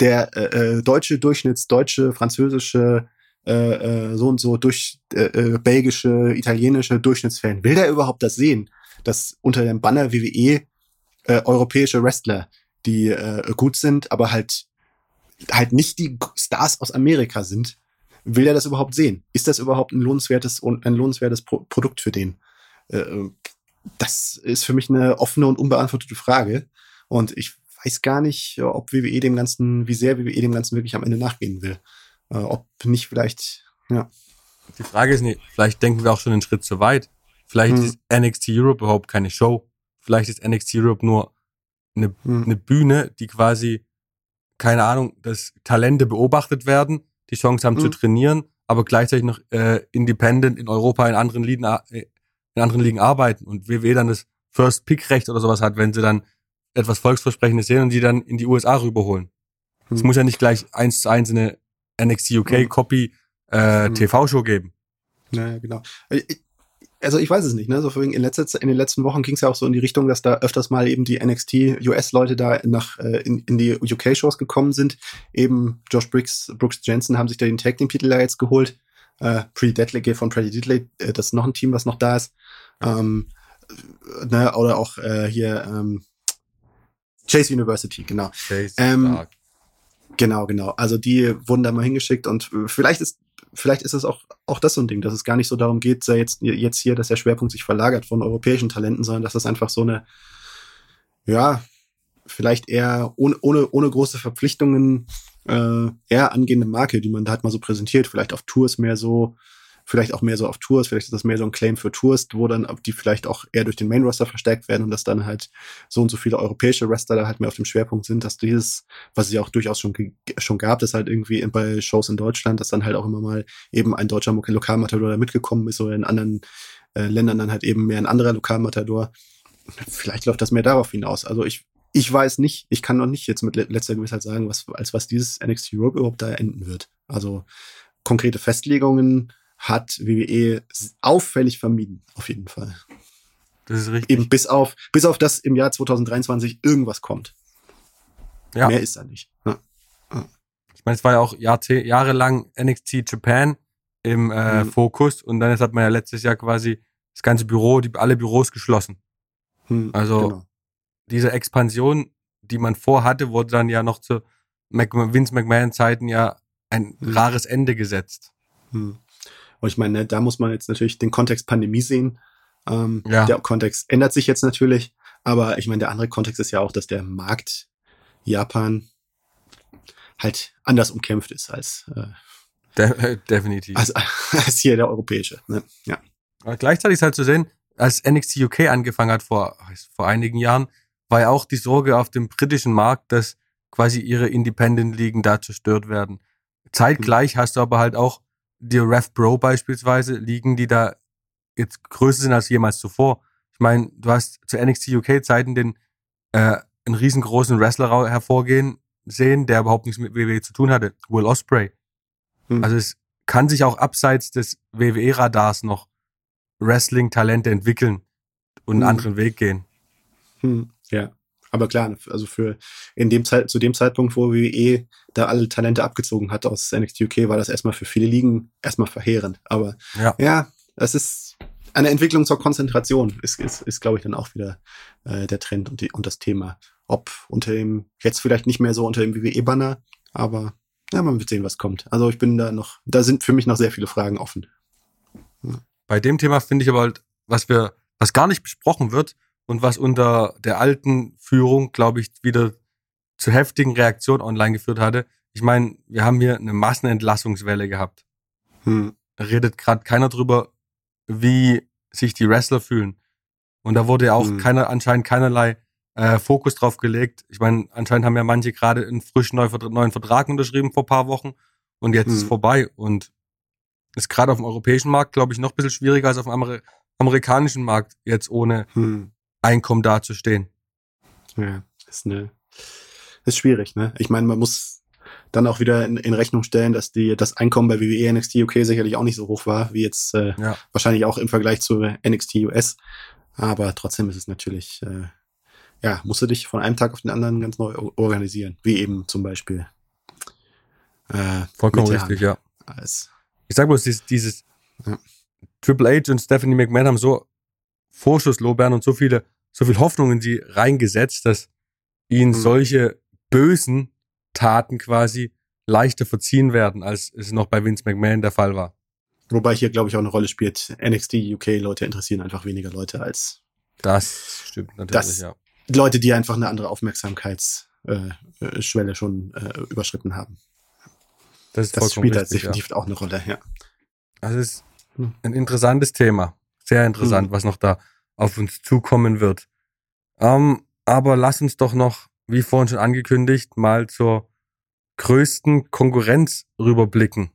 der äh, äh deutsche Durchschnitts deutsche französische äh, äh, so und so durch äh, äh, belgische italienische Durchschnittsfan will der überhaupt das sehen, dass unter dem Banner WWE äh, europäische Wrestler die äh, gut sind, aber halt halt nicht die Stars aus Amerika sind, will er das überhaupt sehen? Ist das überhaupt ein lohnenswertes und ein lohnenswertes Pro Produkt für den? Äh, das ist für mich eine offene und unbeantwortete Frage. Und ich weiß gar nicht, ob WWE dem Ganzen, wie sehr WWE dem Ganzen wirklich am Ende nachgehen will. Äh, ob nicht vielleicht, ja. Die Frage ist nicht, vielleicht denken wir auch schon einen Schritt zu weit. Vielleicht hm. ist NXT Europe überhaupt keine Show. Vielleicht ist NXT Europe nur eine, hm. eine Bühne, die quasi, keine Ahnung, dass Talente beobachtet werden, die Chance haben hm. zu trainieren, aber gleichzeitig noch äh, independent in Europa in anderen Ligen, äh, in anderen Ligen arbeiten und WWE dann das First Pick Recht oder sowas hat, wenn sie dann etwas Volksversprechendes sehen und die dann in die USA rüberholen. Es hm. muss ja nicht gleich eins zu eins eine NXT UK hm. Copy äh, hm. TV-Show geben. Naja, genau. Also ich weiß es nicht, ne? So in, letzter, in den letzten Wochen ging es ja auch so in die Richtung, dass da öfters mal eben die NXT US-Leute da nach äh, in, in die UK-Shows gekommen sind. Eben Josh Briggs, Brooks Jensen haben sich da den Tag Team-Titel da jetzt geholt. Äh, Pretty Deadly von Pretty Deadly, äh, das ist noch ein Team, was noch da ist. Ähm, ne? Oder auch äh, hier ähm, Chase University, genau. Chase ähm, Genau, genau. Also die wurden da mal hingeschickt und äh, vielleicht ist vielleicht ist es auch, auch das so ein Ding, dass es gar nicht so darum geht, jetzt, jetzt hier, dass der Schwerpunkt sich verlagert von europäischen Talenten, sondern dass das einfach so eine, ja, vielleicht eher ohne, ohne, ohne große Verpflichtungen äh, eher angehende Marke, die man da halt mal so präsentiert, vielleicht auf Tours mehr so vielleicht auch mehr so auf Tours, vielleicht ist das mehr so ein Claim für Tours, wo dann die vielleicht auch eher durch den Main Roster verstärkt werden und dass dann halt so und so viele europäische Wrestler da halt mehr auf dem Schwerpunkt sind, dass dieses, was es ja auch durchaus schon, schon gab, das halt irgendwie bei Shows in Deutschland, dass dann halt auch immer mal eben ein deutscher Lokalmatador da mitgekommen ist oder in anderen äh, Ländern dann halt eben mehr ein anderer Lokalmatador. Vielleicht läuft das mehr darauf hinaus. Also ich, ich weiß nicht, ich kann noch nicht jetzt mit letzter Gewissheit sagen, was, als was dieses NXT Europe überhaupt da enden wird. Also konkrete Festlegungen hat WWE auffällig vermieden, auf jeden Fall. Das ist richtig. Eben bis auf, bis auf das im Jahr 2023 irgendwas kommt. Ja. Mehr ist da nicht. Ja. Ja. Ich meine, es war ja auch Jahr, jahrelang NXT Japan im äh, hm. Fokus und dann hat man ja letztes Jahr quasi das ganze Büro, die, alle Büros geschlossen. Hm, also genau. diese Expansion, die man vorhatte, wurde dann ja noch zu Mac Vince McMahon Zeiten ja ein hm. rares Ende gesetzt. Hm. Und ich meine, ne, da muss man jetzt natürlich den Kontext Pandemie sehen. Ähm, ja. Der Kontext ändert sich jetzt natürlich, aber ich meine, der andere Kontext ist ja auch, dass der Markt Japan halt anders umkämpft ist als äh, De definitiv als, als hier der europäische. Ne? Ja. Aber gleichzeitig ist halt zu sehen, als NXT UK angefangen hat vor vor einigen Jahren, war ja auch die Sorge auf dem britischen Markt, dass quasi ihre Independent-Ligen da zerstört werden. Zeitgleich hast du aber halt auch die Rev Pro beispielsweise liegen, die da jetzt größer sind als jemals zuvor. Ich meine, du hast zu NXT UK Zeiten den äh, einen riesengroßen Wrestler hervorgehen sehen, der überhaupt nichts mit WWE zu tun hatte, Will Osprey. Hm. Also es kann sich auch abseits des WWE-Radars noch Wrestling-Talente entwickeln und einen hm. anderen Weg gehen. Hm. Ja. Aber klar, also für in dem Zeit, zu dem Zeitpunkt, wo WWE da alle Talente abgezogen hat aus NXT UK, war das erstmal für viele Ligen erstmal verheerend. Aber ja, ja das ist eine Entwicklung zur Konzentration, ist, ist, ist glaube ich, dann auch wieder äh, der Trend und, die, und das Thema. Ob unter dem, jetzt vielleicht nicht mehr so unter dem WWE-Banner, aber ja, man wird sehen, was kommt. Also ich bin da noch, da sind für mich noch sehr viele Fragen offen. Ja. Bei dem Thema finde ich aber halt, was wir, was gar nicht besprochen wird, und was unter der alten Führung, glaube ich, wieder zu heftigen Reaktionen online geführt hatte. Ich meine, wir haben hier eine Massenentlassungswelle gehabt. Hm. Da redet gerade keiner drüber, wie sich die Wrestler fühlen. Und da wurde ja auch hm. keiner, anscheinend keinerlei äh, Fokus drauf gelegt. Ich meine, anscheinend haben ja manche gerade einen frisch neu, neuen Vertrag unterschrieben vor paar Wochen und jetzt hm. ist es vorbei. Und ist gerade auf dem europäischen Markt, glaube ich, noch ein bisschen schwieriger als auf dem Amer amerikanischen Markt, jetzt ohne hm. Einkommen dazustehen. Ja, ist eine, ist schwierig, ne? Ich meine, man muss dann auch wieder in, in, Rechnung stellen, dass die das Einkommen bei WWE NXT UK sicherlich auch nicht so hoch war, wie jetzt äh, ja. wahrscheinlich auch im Vergleich zu NXT US. Aber trotzdem ist es natürlich, äh, ja, musst du dich von einem Tag auf den anderen ganz neu organisieren, wie eben zum Beispiel. Äh, Vollkommen richtig, ja. Als, ich sag bloß, dieses, dieses ja. Triple H und Stephanie McMahon haben so Vorschusslorbeeren und so viele, so viel Hoffnung in sie reingesetzt, dass ihnen mhm. solche bösen Taten quasi leichter verziehen werden, als es noch bei Vince McMahon der Fall war. Wobei hier, glaube ich, auch eine Rolle spielt. NXT UK Leute interessieren einfach weniger Leute als Das stimmt natürlich, das, ja. Leute, die einfach eine andere Aufmerksamkeitsschwelle schon äh, überschritten haben. Das, das spielt da definitiv ja. auch eine Rolle, ja. Das ist ein interessantes Thema. Sehr interessant, mhm. was noch da auf uns zukommen wird. Ähm, aber lass uns doch noch, wie vorhin schon angekündigt, mal zur größten Konkurrenz rüberblicken.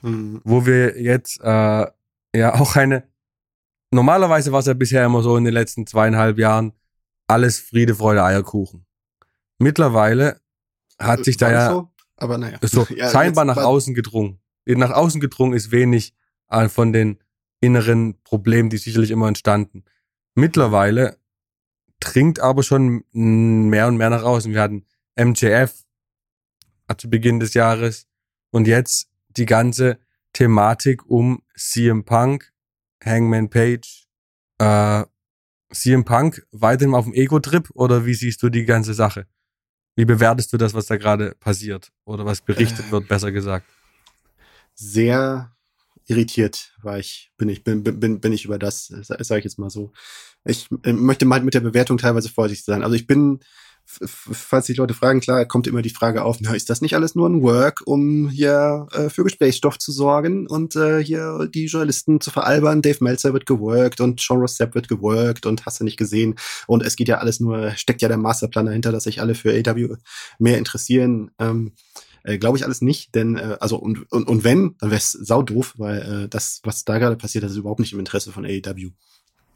Mhm. Wo wir jetzt äh, ja auch eine. Normalerweise war es ja bisher immer so in den letzten zweieinhalb Jahren alles Friede, Freude, Eierkuchen. Mittlerweile hat sich da ja so? aber naja. so ja, scheinbar nach außen gedrungen. Nach außen gedrungen ist wenig äh, von den inneren Problemen, die sicherlich immer entstanden. Mittlerweile dringt aber schon mehr und mehr nach außen. Wir hatten MJF zu Beginn des Jahres und jetzt die ganze Thematik um CM Punk, Hangman Page, äh, CM Punk weiterhin auf dem Ego-Trip oder wie siehst du die ganze Sache? Wie bewertest du das, was da gerade passiert oder was berichtet äh, wird, besser gesagt? Sehr irritiert war ich, bin ich, bin, bin, bin ich über das, sage ich jetzt mal so. Ich äh, möchte mal mit der Bewertung teilweise vorsichtig sein. Also ich bin falls sich Leute fragen, klar, kommt immer die Frage auf, na, ist das nicht alles nur ein Work, um hier äh, für Gesprächsstoff zu sorgen und äh, hier die Journalisten zu veralbern? Dave Meltzer wird geworkt und Sean Rossap wird geworkt und hast du nicht gesehen. Und es geht ja alles nur, steckt ja der Masterplan dahinter, dass sich alle für AW mehr interessieren. Ähm, äh, Glaube ich alles nicht, denn äh, also und, und, und wenn, dann wäre es saudoof, weil äh, das, was da gerade passiert, das ist überhaupt nicht im Interesse von AEW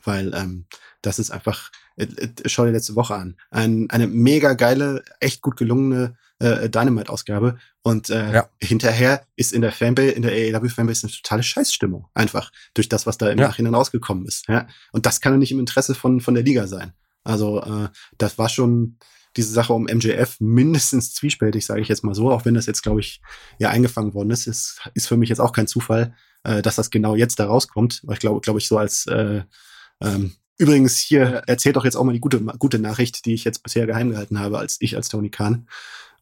weil ähm, das ist einfach, äh, äh, schau dir letzte Woche an, ein, eine mega geile, echt gut gelungene äh, Dynamite-Ausgabe und äh, ja. hinterher ist in der Fanbase, in der AEW-Fanbase eine totale Scheißstimmung, einfach durch das, was da im ja. Nachhinein rausgekommen ist. Ja? Und das kann ja nicht im Interesse von, von der Liga sein. Also äh, das war schon diese Sache um MJF mindestens zwiespältig, sage ich jetzt mal so, auch wenn das jetzt, glaube ich, ja eingefangen worden ist, ist, ist für mich jetzt auch kein Zufall, äh, dass das genau jetzt da rauskommt. Weil ich glaube, glaube ich, so als äh, ähm, übrigens, hier erzählt doch jetzt auch mal die gute, gute Nachricht, die ich jetzt bisher geheim gehalten habe, als ich als Tony Khan.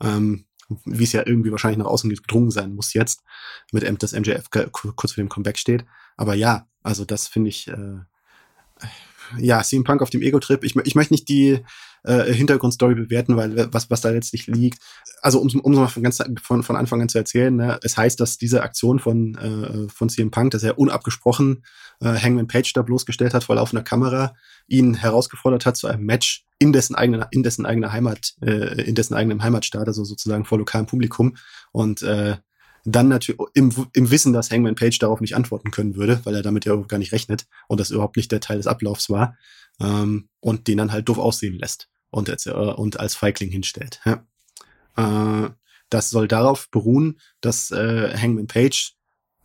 Ähm, wie es ja irgendwie wahrscheinlich nach außen gedrungen sein muss jetzt, mit M das MJF kurz vor dem Comeback steht. Aber ja, also das finde ich, äh, ja, CM Punk auf dem Ego-Trip. Ich, ich möchte nicht die äh, Hintergrundstory bewerten, weil was, was da letztlich liegt. Also um um mal von, ganz, von, von Anfang an zu erzählen, ne, es heißt, dass diese Aktion von, äh, von CM Punk, dass er unabgesprochen äh, Hangman Page da bloßgestellt hat vor laufender Kamera, ihn herausgefordert hat zu einem Match in dessen eigenen, in dessen eigener Heimat, äh, in dessen eigenem Heimatstaat, also sozusagen vor lokalem Publikum. Und äh, dann natürlich im, im Wissen, dass Hangman Page darauf nicht antworten können würde, weil er damit ja gar nicht rechnet und das überhaupt nicht der Teil des Ablaufs war ähm, und den dann halt doof aussehen lässt und, äh, und als Feigling hinstellt. Ja. Äh, das soll darauf beruhen, dass äh, Hangman Page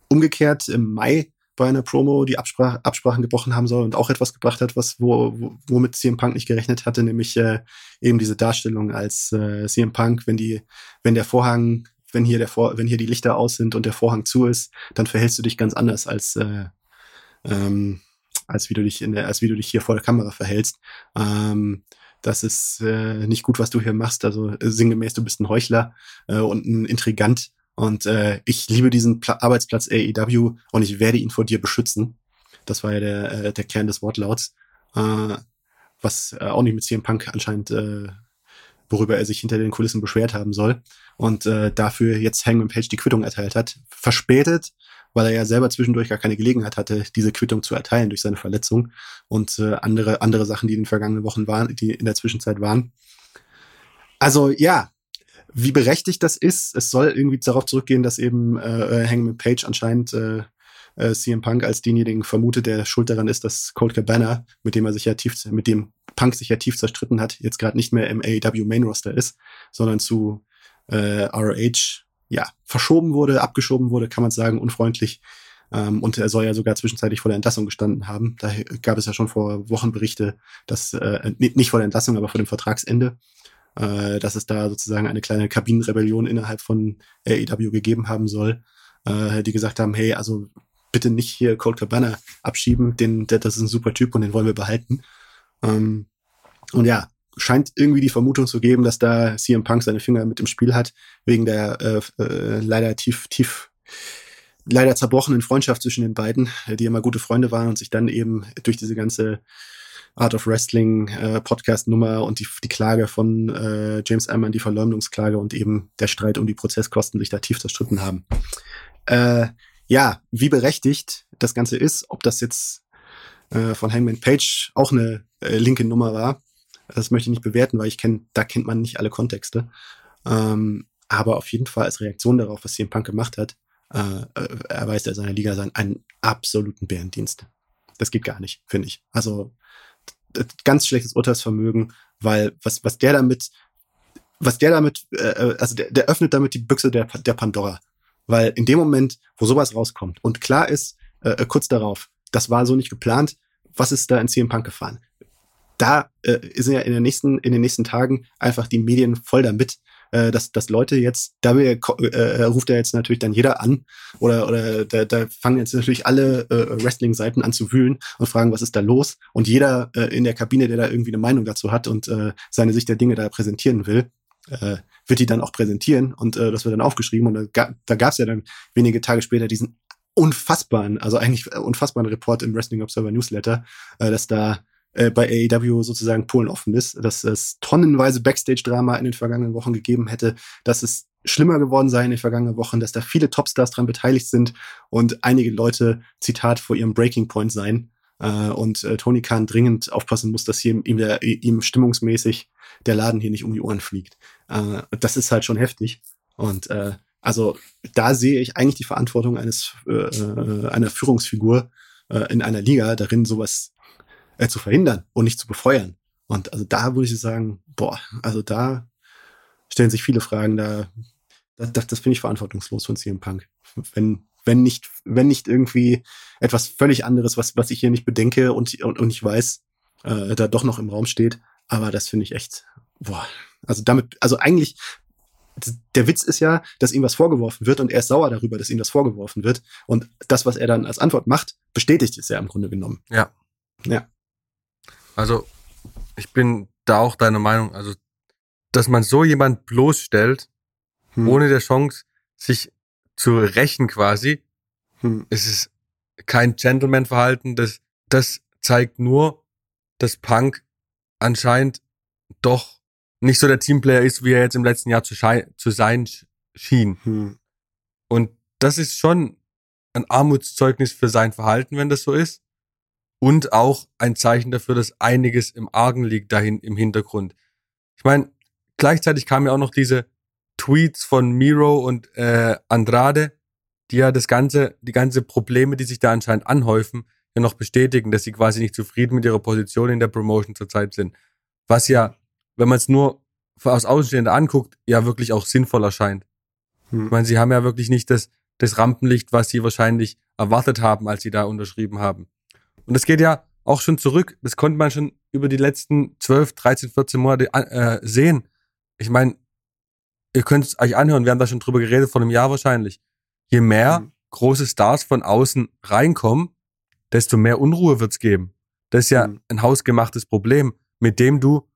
umgekehrt im Mai bei einer Promo die Absprach Absprachen gebrochen haben soll und auch etwas gebracht hat, was wo, wo, womit CM Punk nicht gerechnet hatte, nämlich äh, eben diese Darstellung als äh, CM Punk, wenn die, wenn der Vorhang wenn hier der Vor wenn hier die Lichter aus sind und der Vorhang zu ist, dann verhältst du dich ganz anders als äh, ähm, als wie du dich in der als wie du dich hier vor der Kamera verhältst. Ähm, das ist äh, nicht gut, was du hier machst. Also äh, sinngemäß, du bist ein Heuchler äh, und ein Intrigant. Und äh, ich liebe diesen Pla Arbeitsplatz AEW und ich werde ihn vor dir beschützen. Das war ja der, äh, der Kern des Wortlauts. Äh, was äh, auch nicht mit CM Punk anscheinend äh, worüber er sich hinter den Kulissen beschwert haben soll und äh, dafür jetzt Hangman Page die Quittung erteilt hat. Verspätet, weil er ja selber zwischendurch gar keine Gelegenheit hatte, diese Quittung zu erteilen durch seine Verletzung und äh, andere andere Sachen, die in den vergangenen Wochen waren, die in der Zwischenzeit waren. Also ja, wie berechtigt das ist, es soll irgendwie darauf zurückgehen, dass eben äh, Hangman Page anscheinend äh, äh, CM Punk als denjenigen vermutet, der schuld daran ist, dass Colt Cabana, mit dem er sich ja tief, mit dem Punk sich ja tief zerstritten hat, jetzt gerade nicht mehr im AEW Main Roster ist, sondern zu äh, ROH ja verschoben wurde, abgeschoben wurde, kann man sagen, unfreundlich. Ähm, und er soll ja sogar zwischenzeitlich vor der Entlassung gestanden haben. Da gab es ja schon vor Wochen Berichte, dass äh, nicht vor der Entlassung, aber vor dem Vertragsende, äh, dass es da sozusagen eine kleine Kabinenrebellion innerhalb von AEW gegeben haben soll, äh, die gesagt haben, hey, also bitte nicht hier Cold Cabana abschieben, den, der, das ist ein super Typ und den wollen wir behalten. Ähm, und ja, scheint irgendwie die Vermutung zu geben, dass da CM Punk seine Finger mit im Spiel hat, wegen der äh, äh, leider tief, tief, leider zerbrochenen Freundschaft zwischen den beiden, die immer gute Freunde waren und sich dann eben durch diese ganze Art of Wrestling äh, Podcast-Nummer und die, die Klage von äh, James Ellman, die Verleumdungsklage und eben der Streit um die Prozesskosten sich da tief zerstritten haben. Äh, ja, wie berechtigt das Ganze ist, ob das jetzt äh, von Hangman Page auch eine äh, linke Nummer war, das möchte ich nicht bewerten, weil ich kenne, da kennt man nicht alle Kontexte. Ähm, aber auf jeden Fall als Reaktion darauf, was CM Punk gemacht hat, äh, äh, erweist er seiner Liga seinen einen absoluten Bärendienst. Das geht gar nicht, finde ich. Also ganz schlechtes Urteilsvermögen, weil was, was der damit, was der damit, äh, äh, also der, der öffnet damit die Büchse der, der Pandora. Weil in dem Moment, wo sowas rauskommt und klar ist, äh, äh kurz darauf, das war so nicht geplant, was ist da in CM Punk gefahren? Da äh, sind ja in, den nächsten, in den nächsten Tagen einfach die Medien voll damit, äh, dass, dass Leute jetzt, da äh, äh, ruft er jetzt natürlich dann jeder an oder, oder da, da fangen jetzt natürlich alle äh, Wrestling-Seiten an zu wühlen und fragen, was ist da los? Und jeder äh, in der Kabine, der da irgendwie eine Meinung dazu hat und äh, seine Sicht der Dinge da präsentieren will, äh, wird die dann auch präsentieren und äh, das wird dann aufgeschrieben und da, ga, gab es ja dann wenige Tage später diesen unfassbaren, also eigentlich unfassbaren Report im Wrestling Observer Newsletter, äh, dass da äh, bei AEW sozusagen Polen offen ist, dass es tonnenweise Backstage-Drama in den vergangenen Wochen gegeben hätte, dass es schlimmer geworden sei in den vergangenen Wochen, dass da viele Topstars dran beteiligt sind und einige Leute, Zitat, vor ihrem Breaking Point seien. Äh, und äh, Tony Khan dringend aufpassen muss, dass hier ihm, der, ihm stimmungsmäßig der Laden hier nicht um die Ohren fliegt. Äh, das ist halt schon heftig. Und äh, also da sehe ich eigentlich die Verantwortung eines äh, äh einer Führungsfigur äh, in einer Liga darin, sowas äh, zu verhindern und nicht zu befeuern. Und also da würde ich sagen, boah, also da stellen sich viele Fragen, da, das, das, das finde ich verantwortungslos von CM Punk. Wenn, wenn nicht, wenn nicht irgendwie etwas völlig anderes, was, was ich hier nicht bedenke und, und, und ich weiß, äh, da doch noch im Raum steht. Aber das finde ich echt, boah, also damit, also eigentlich, der Witz ist ja, dass ihm was vorgeworfen wird und er ist sauer darüber, dass ihm das vorgeworfen wird. Und das, was er dann als Antwort macht, bestätigt es ja im Grunde genommen. Ja. Ja. Also, ich bin da auch deiner Meinung, also, dass man so jemand bloßstellt, hm. ohne der Chance, sich zu rächen quasi, hm. es ist kein Gentleman-Verhalten, das, das zeigt nur, dass Punk anscheinend doch nicht so der Teamplayer ist, wie er jetzt im letzten Jahr zu, zu sein schien. Hm. Und das ist schon ein Armutszeugnis für sein Verhalten, wenn das so ist und auch ein Zeichen dafür, dass einiges im Argen liegt dahin im Hintergrund. Ich meine, gleichzeitig kamen ja auch noch diese Tweets von Miro und äh, Andrade, die ja das ganze, die ganze Probleme, die sich da anscheinend anhäufen, ja noch bestätigen, dass sie quasi nicht zufrieden mit ihrer Position in der Promotion zurzeit sind. Was ja, wenn man es nur aus Außenstehender anguckt, ja wirklich auch sinnvoll erscheint. Hm. Ich meine, sie haben ja wirklich nicht das, das Rampenlicht, was sie wahrscheinlich erwartet haben, als sie da unterschrieben haben. Und das geht ja auch schon zurück. Das konnte man schon über die letzten 12, 13, 14 Monate äh, sehen. Ich meine, ihr könnt es euch anhören, wir haben da schon drüber geredet, vor einem Jahr wahrscheinlich. Je mehr mhm. große Stars von außen reinkommen, desto mehr Unruhe wird's geben. Das ist ja mhm. ein hausgemachtes Problem, mit dem du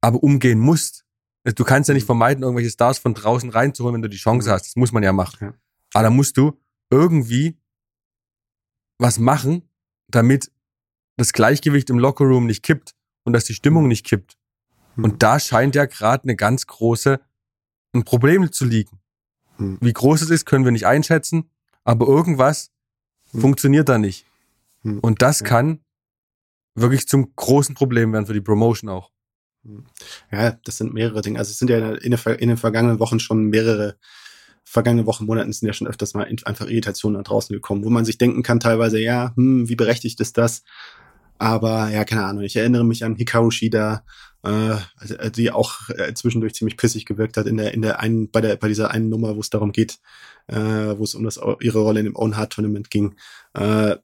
aber umgehen musst. Du kannst ja nicht mhm. vermeiden, irgendwelche Stars von draußen reinzuholen, wenn du die Chance mhm. hast. Das muss man ja machen. Ja. Aber da musst du irgendwie was machen, damit das Gleichgewicht im Lockerroom nicht kippt und dass die Stimmung mhm. nicht kippt. Und da scheint ja gerade eine ganz große ein Problem zu liegen. Mhm. Wie groß es ist, können wir nicht einschätzen, aber irgendwas mhm. funktioniert da nicht. Mhm. Und das ja. kann wirklich zum großen Problem werden für die Promotion auch. Mhm. Ja, das sind mehrere Dinge. Also es sind ja in, der, in den vergangenen Wochen schon mehrere vergangene Wochen, Monaten sind ja schon öfters mal einfach Irritationen nach draußen gekommen, wo man sich denken kann teilweise, ja, hm, wie berechtigt ist das? Aber ja, keine Ahnung. Ich erinnere mich an Hikaru Shida, äh, die auch äh, zwischendurch ziemlich pissig gewirkt hat in der in der einen bei der bei dieser einen Nummer, wo es darum geht, äh, wo es um das ihre Rolle in dem Own Heart Tournament ging. Äh,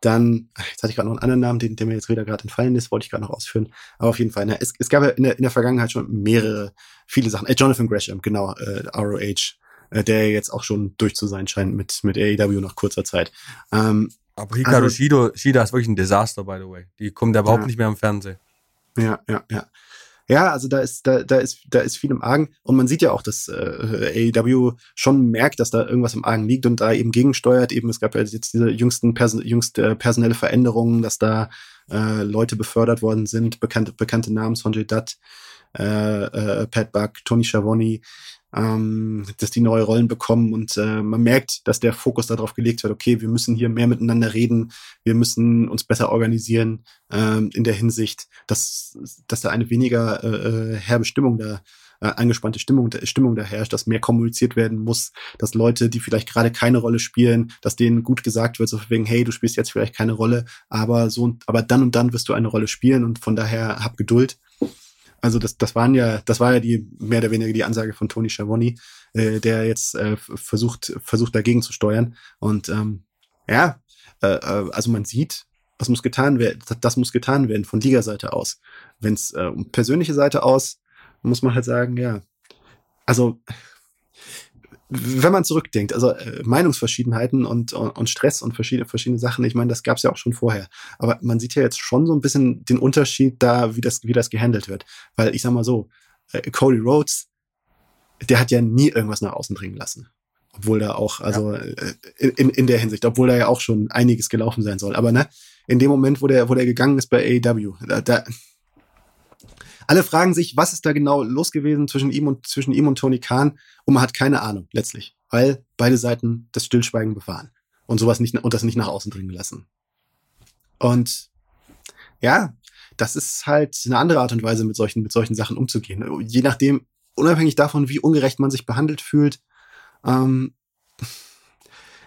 dann jetzt hatte ich gerade noch einen anderen Namen, den, der mir jetzt wieder gerade entfallen ist, wollte ich gerade noch ausführen. Aber auf jeden Fall, ne, es, es gab ja in der, in der Vergangenheit schon mehrere viele Sachen. Äh, Jonathan Gresham, genau, äh, ROH äh, der jetzt auch schon durch zu sein scheint mit, mit AEW nach kurzer Zeit. Ähm, aber Hikaru also, Shida ist wirklich ein Desaster, by the way. Die kommt ja überhaupt ja. nicht mehr im Fernsehen. Ja, ja, ja. Ja, also da ist, da, da ist, da ist viel im Argen. Und man sieht ja auch, dass äh, AEW schon merkt, dass da irgendwas im Argen liegt und da eben gegensteuert. Eben, es gab ja jetzt diese jüngsten Perso jüngste personelle Veränderungen, dass da äh, Leute befördert worden sind, bekannte, bekannte Namen, Sonjay Dutt, äh, äh, Pat Buck, Tony Schiavone, ähm, dass die neue Rollen bekommen und äh, man merkt, dass der Fokus darauf gelegt wird, okay, wir müssen hier mehr miteinander reden, wir müssen uns besser organisieren ähm, in der Hinsicht, dass, dass da eine weniger äh, äh herbe Stimmung da äh, angespannte Stimmung, Stimmung da herrscht, dass mehr kommuniziert werden muss, dass Leute, die vielleicht gerade keine Rolle spielen, dass denen gut gesagt wird, so wegen, hey, du spielst jetzt vielleicht keine Rolle, aber so, aber dann und dann wirst du eine Rolle spielen und von daher hab Geduld. Also das, das waren ja, das war ja die mehr oder weniger die Ansage von Tony Schiavone, äh, der jetzt äh, versucht, versucht dagegen zu steuern. Und ähm, ja, äh, äh also man sieht, was muss getan werden, das, muss getan werden von Liga-Seite aus. Wenn es äh, um persönliche Seite aus, muss man halt sagen, ja. Also wenn man zurückdenkt, also äh, Meinungsverschiedenheiten und, und, und, Stress und verschiedene, verschiedene Sachen, ich meine, das gab es ja auch schon vorher. Aber man sieht ja jetzt schon so ein bisschen den Unterschied da, wie das, wie das gehandelt wird. Weil ich sag mal so, äh, Cody Rhodes, der hat ja nie irgendwas nach außen dringen lassen. Obwohl da auch, also ja. äh, in, in der Hinsicht, obwohl da ja auch schon einiges gelaufen sein soll. Aber ne, in dem Moment, wo der, wo der gegangen ist bei AEW, da, da alle fragen sich, was ist da genau los gewesen zwischen ihm und zwischen ihm und Tony Khan und man hat keine Ahnung letztlich, weil beide Seiten das Stillschweigen bewahren und sowas nicht und das nicht nach außen dringen lassen. Und ja, das ist halt eine andere Art und Weise, mit solchen mit solchen Sachen umzugehen. Je nachdem, unabhängig davon, wie ungerecht man sich behandelt fühlt. Ähm,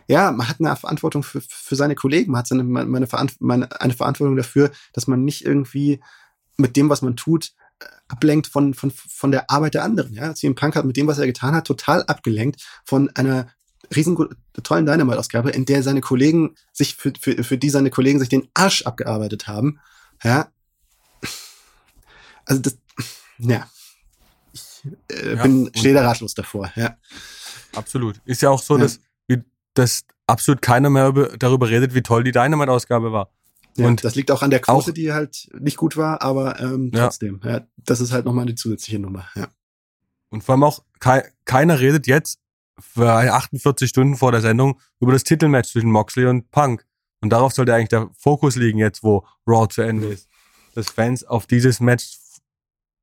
ja, man hat eine Verantwortung für, für seine Kollegen, man hat seine, meine, meine, eine Verantwortung dafür, dass man nicht irgendwie mit dem, was man tut, ablenkt von, von, von der Arbeit der anderen. Ja? CM Punk hat mit dem, was er getan hat, total abgelenkt von einer riesen tollen Dynamite-Ausgabe, in der seine Kollegen sich, für, für, für die seine Kollegen sich den Arsch abgearbeitet haben. Ja. Also das, ja. Ich äh, ja, bin, stehe da ratlos davor, ja. Absolut. Ist ja auch so, ja. dass, dass absolut keiner mehr über, darüber redet, wie toll die Dynamite-Ausgabe war. Ja, und das liegt auch an der Quote, die halt nicht gut war, aber ähm, trotzdem. Ja. ja das ist halt nochmal eine zusätzliche Nummer. Ja. Und vor allem auch, ke keiner redet jetzt für 48 Stunden vor der Sendung über das Titelmatch zwischen Moxley und Punk. Und darauf sollte eigentlich der Fokus liegen jetzt, wo Raw zu Ende ist. Dass Fans auf dieses Match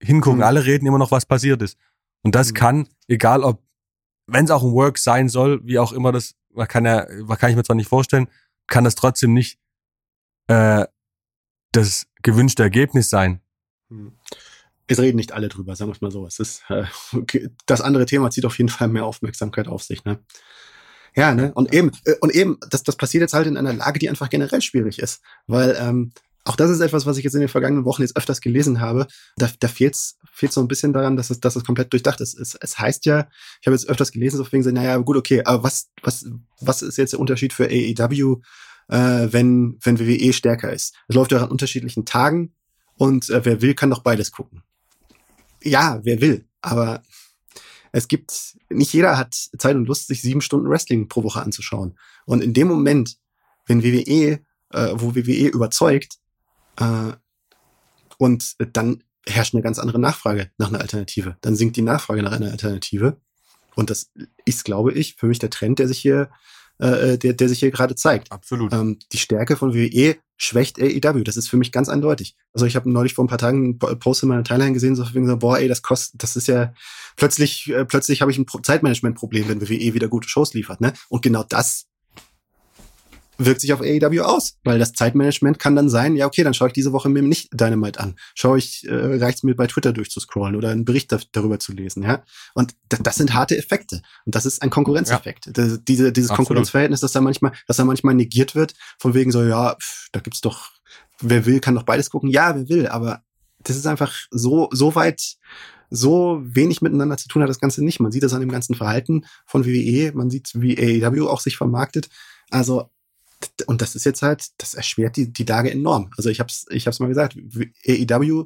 hingucken. Mhm. Alle reden immer noch, was passiert ist. Und das mhm. kann, egal ob, wenn es auch ein Work sein soll, wie auch immer das, man kann ja, kann ich mir zwar nicht vorstellen, kann das trotzdem nicht äh, das gewünschte Ergebnis sein. Hm. Es reden nicht alle drüber, sagen wir es mal so. Es ist, äh, das andere Thema zieht auf jeden Fall mehr Aufmerksamkeit auf sich, ne? Ja, ne? Und eben, äh, und eben, das, das passiert jetzt halt in einer Lage, die einfach generell schwierig ist. Weil ähm, auch das ist etwas, was ich jetzt in den vergangenen Wochen jetzt öfters gelesen habe. Da, da fehlt es so ein bisschen daran, dass es, dass es komplett durchdacht ist. Es, es heißt ja, ich habe jetzt öfters gelesen, so wegen naja, gut, okay, aber was, was, was ist jetzt der Unterschied für AEW äh, wenn, wenn WWE stärker ist. Es läuft ja an unterschiedlichen Tagen und äh, wer will, kann doch beides gucken. Ja, wer will, aber es gibt, nicht jeder hat Zeit und Lust, sich sieben Stunden Wrestling pro Woche anzuschauen. Und in dem Moment, wenn WWE, äh, wo WWE überzeugt, äh, und dann herrscht eine ganz andere Nachfrage nach einer Alternative. Dann sinkt die Nachfrage nach einer Alternative. Und das ist, glaube ich, für mich der Trend, der sich hier äh, äh, der, der sich hier gerade zeigt. Absolut. Ähm, die Stärke von WWE schwächt AEW. Das ist für mich ganz eindeutig. Also ich habe neulich vor ein paar Tagen einen Post in meiner Timeline gesehen, so wegen so, boah, ey, das kostet, das ist ja plötzlich, äh, plötzlich habe ich ein Zeitmanagement-Problem, wenn WWE wieder gute Shows liefert, ne? Und genau das wirkt sich auf AEW aus, weil das Zeitmanagement kann dann sein, ja, okay, dann schaue ich diese Woche mir nicht Dynamite an. Schaue ich, äh, reicht mir bei Twitter durchzuscrollen oder einen Bericht da, darüber zu lesen, ja. Und das sind harte Effekte. Und das ist ein Konkurrenzeffekt. Ja. Das, diese, dieses Absolut. Konkurrenzverhältnis, das da manchmal, dass da manchmal negiert wird, von wegen so, ja, pff, da gibt's doch, wer will, kann doch beides gucken. Ja, wer will, aber das ist einfach so, so weit, so wenig miteinander zu tun hat das Ganze nicht. Man sieht das an dem ganzen Verhalten von WWE, man sieht, wie AEW auch sich vermarktet. Also und das ist jetzt halt, das erschwert die, die Lage enorm. Also ich habe es ich hab's mal gesagt, AEW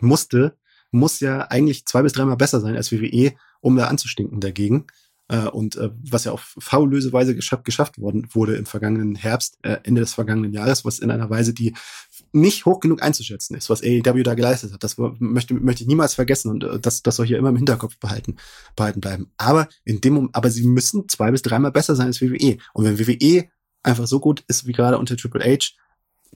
musste, muss ja eigentlich zwei bis dreimal besser sein als WWE, um da anzustinken dagegen. Äh, und äh, was ja auf faulöse Weise geschafft, geschafft worden wurde im vergangenen Herbst, äh, Ende des vergangenen Jahres, was in einer Weise, die nicht hoch genug einzuschätzen ist, was AEW da geleistet hat. Das möchte, möchte ich niemals vergessen und das, das soll hier immer im Hinterkopf behalten, behalten bleiben. Aber in dem aber sie müssen zwei bis dreimal besser sein als WWE. Und wenn WWE einfach so gut ist wie gerade unter Triple H,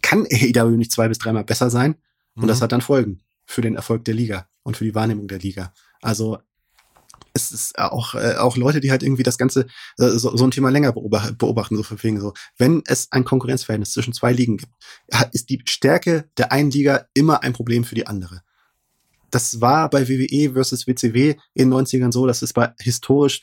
kann AEW nicht zwei bis dreimal besser sein. Und mhm. das hat dann Folgen für den Erfolg der Liga und für die Wahrnehmung der Liga. Also es ist auch, äh, auch Leute, die halt irgendwie das Ganze, äh, so, so ein Thema länger beobachten, beobachten so verfingen, so. Wenn es ein Konkurrenzverhältnis zwischen zwei Ligen gibt, ist die Stärke der einen Liga immer ein Problem für die andere. Das war bei WWE versus WCW in den 90ern so, das ist bei historisch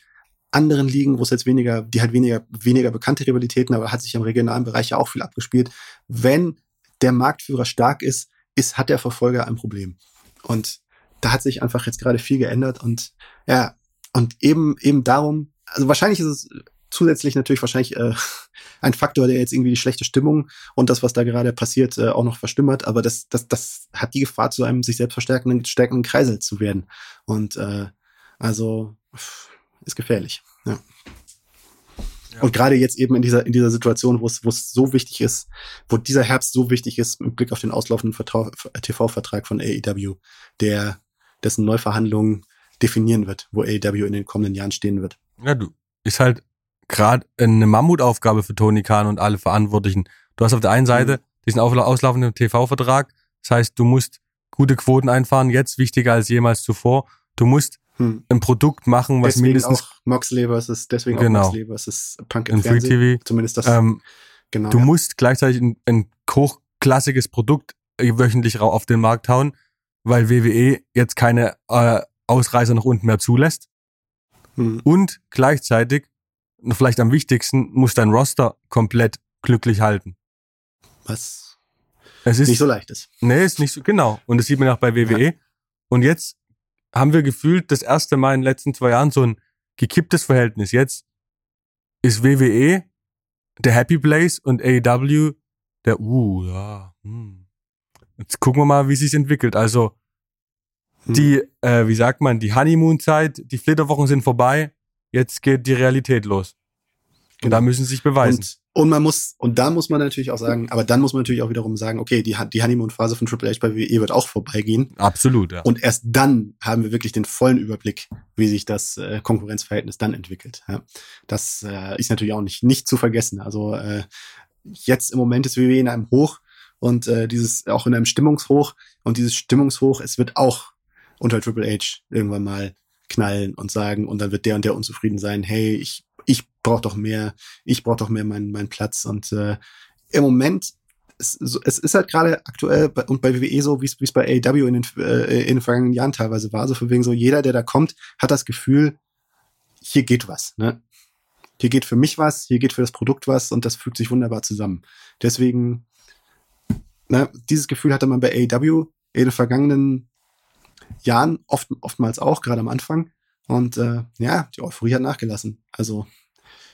anderen Ligen, wo es jetzt weniger, die halt weniger, weniger bekannte Rivalitäten, aber hat sich im regionalen Bereich ja auch viel abgespielt. Wenn der Marktführer stark ist, ist, hat der Verfolger ein Problem. Und da hat sich einfach jetzt gerade viel geändert und ja, und eben, eben darum, also wahrscheinlich ist es zusätzlich natürlich wahrscheinlich äh, ein Faktor, der jetzt irgendwie die schlechte Stimmung und das, was da gerade passiert, äh, auch noch verstümmert. Aber das, das, das hat die Gefahr, zu einem sich selbst verstärkenden, stärkenden Kreisel zu werden. Und äh, also ist gefährlich. Ja. Ja. Und gerade jetzt eben in dieser, in dieser Situation, wo es, wo es so wichtig ist, wo dieser Herbst so wichtig ist, mit Blick auf den auslaufenden TV-Vertrag von AEW, der, dessen Neuverhandlungen definieren wird, wo AEW in den kommenden Jahren stehen wird. Ja, du, ist halt gerade eine Mammutaufgabe für Tony Khan und alle Verantwortlichen. Du hast auf der einen Seite mhm. diesen auslaufenden TV-Vertrag, das heißt, du musst gute Quoten einfahren, jetzt wichtiger als jemals zuvor. Du musst hm. ein Produkt machen, was deswegen mindestens auch Moxley versus deswegen genau. auch Moxley versus Punk im Free TV. Zumindest das. Ähm, genau. Du ja. musst gleichzeitig ein, ein hochklassiges Produkt wöchentlich auf den Markt hauen, weil WWE jetzt keine äh, Ausreißer nach unten mehr zulässt. Hm. Und gleichzeitig, vielleicht am wichtigsten, muss dein Roster komplett glücklich halten. Was es ist nicht so leicht ist. Nee, ist nicht so, genau. Und das sieht man auch bei WWE. Ja. Und jetzt haben wir gefühlt das erste Mal in den letzten zwei Jahren so ein gekipptes Verhältnis. Jetzt ist WWE der Happy Place und AEW der, uh, ja, hm. Jetzt gucken wir mal, wie sich entwickelt. Also, hm. die, äh, wie sagt man, die Honeymoon-Zeit, die Flitterwochen sind vorbei. Jetzt geht die Realität los. Und genau. da müssen sie sich beweisen. Und und man muss, und da muss man natürlich auch sagen, aber dann muss man natürlich auch wiederum sagen, okay, die, die Honeymoon-Phase von Triple H bei WWE wird auch vorbeigehen. Absolut, ja. Und erst dann haben wir wirklich den vollen Überblick, wie sich das äh, Konkurrenzverhältnis dann entwickelt. Ja. Das äh, ist natürlich auch nicht, nicht zu vergessen. Also äh, jetzt im Moment ist WWE in einem Hoch und äh, dieses auch in einem Stimmungshoch und dieses Stimmungshoch, es wird auch unter Triple H irgendwann mal knallen und sagen und dann wird der und der unzufrieden sein, hey, ich ich brauche doch mehr, ich brauche doch mehr meinen meinen Platz. Und äh, im Moment, es, es ist halt gerade aktuell bei, und bei WWE so, wie es bei AEW in den, äh, in den vergangenen Jahren teilweise war, so von wegen so, jeder, der da kommt, hat das Gefühl, hier geht was. Ne? Hier geht für mich was, hier geht für das Produkt was und das fügt sich wunderbar zusammen. Deswegen, ne, dieses Gefühl hatte man bei AEW in den vergangenen Jahren oft, oftmals auch, gerade am Anfang. Und äh, ja, die Euphorie hat nachgelassen. Also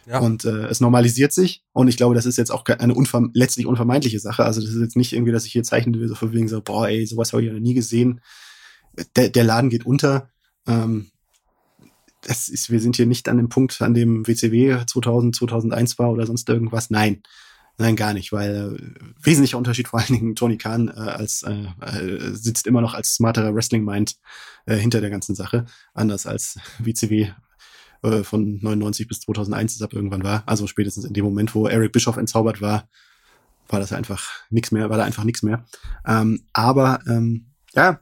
ja. und äh, es normalisiert sich. Und ich glaube, das ist jetzt auch eine unver letztlich unvermeidliche Sache. Also das ist jetzt nicht irgendwie, dass ich hier zeichnen will, so von wegen so, boah, ey, sowas habe ich noch nie gesehen. Der, der Laden geht unter. Ähm, das ist, wir sind hier nicht an dem Punkt, an dem WCW 2000, 2001 war oder sonst irgendwas. Nein, Nein, gar nicht, weil äh, wesentlicher Unterschied vor allen Dingen Tony Khan äh, als äh, äh, sitzt immer noch als smarterer Wrestling Mind äh, hinter der ganzen Sache, anders als WCW äh, von 99 bis 2001 es ab irgendwann war. Also spätestens in dem Moment, wo Eric Bischoff entzaubert war, war das einfach nichts mehr, war da einfach nichts mehr. Ähm, aber ähm, ja,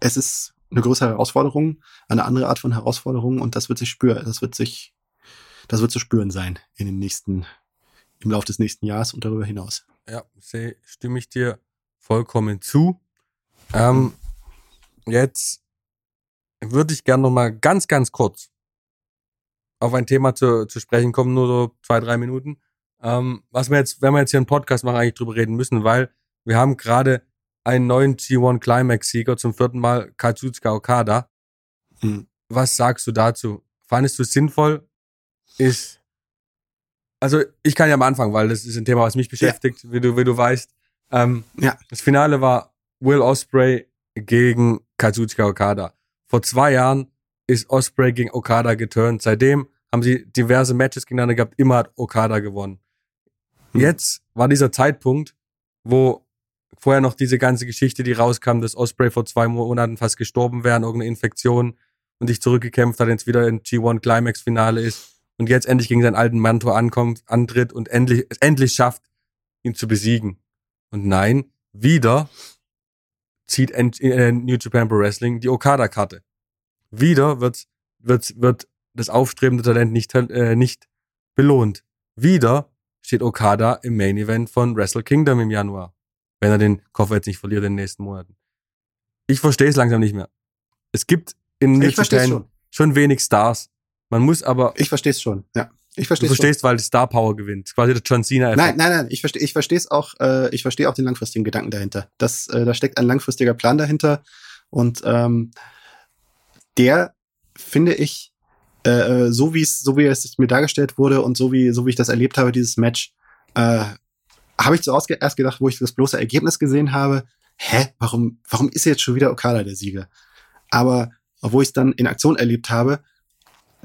es ist eine größere Herausforderung, eine andere Art von Herausforderung und das wird sich spüren, das wird sich, das wird zu spüren sein in den nächsten im Laufe des nächsten Jahres und darüber hinaus. Ja, stimme ich dir vollkommen zu. Ähm, jetzt würde ich gerne noch mal ganz, ganz kurz auf ein Thema zu, zu sprechen kommen, nur so zwei, drei Minuten. Ähm, was wir jetzt, wenn wir jetzt hier einen Podcast machen, eigentlich drüber reden müssen, weil wir haben gerade einen neuen G1 Climax-Sieger zum vierten Mal, Katsuchika Okada. Hm. Was sagst du dazu? Fandest du es sinnvoll? Ist also ich kann ja am Anfang, weil das ist ein Thema, was mich beschäftigt, ja. wie du, wie du weißt. Ähm, ja. Das Finale war Will Osprey gegen Kazuchika Okada. Vor zwei Jahren ist Osprey gegen Okada geturnt. Seitdem haben sie diverse Matches gegeneinander gehabt. Immer hat Okada gewonnen. Hm. Jetzt war dieser Zeitpunkt, wo vorher noch diese ganze Geschichte, die rauskam, dass Osprey vor zwei Monaten fast gestorben wäre, irgendeine Infektion und sich zurückgekämpft hat, jetzt wieder in G1 Climax Finale ist und jetzt endlich gegen seinen alten Mentor ankommt, antritt und endlich, es endlich schafft, ihn zu besiegen. Und nein, wieder zieht äh, New Japan Pro Wrestling die Okada-Karte. Wieder wird, wird, wird das aufstrebende Talent nicht, äh, nicht belohnt. Wieder steht Okada im Main Event von Wrestle Kingdom im Januar. Wenn er den Koffer jetzt nicht verliert in den nächsten Monaten. Ich verstehe es langsam nicht mehr. Es gibt in Japan schon. schon wenig Stars. Man muss aber. Ich verstehe es schon, ja. Ich verstehe Du verstehst, schon. weil Star Power gewinnt. Quasi der John Cena. -Effekt. Nein, nein, nein. Ich verstehe, ich verstehe es auch. Äh, ich verstehe auch den langfristigen Gedanken dahinter. Das, äh, da steckt ein langfristiger Plan dahinter und ähm, der finde ich äh, äh, so wie es, so wie es mir dargestellt wurde und so wie, so wie ich das erlebt habe, dieses Match, äh, habe ich zuerst erst gedacht, wo ich das bloße Ergebnis gesehen habe, hä, warum, warum ist jetzt schon wieder Okada der Sieger? Aber wo ich es dann in Aktion erlebt habe,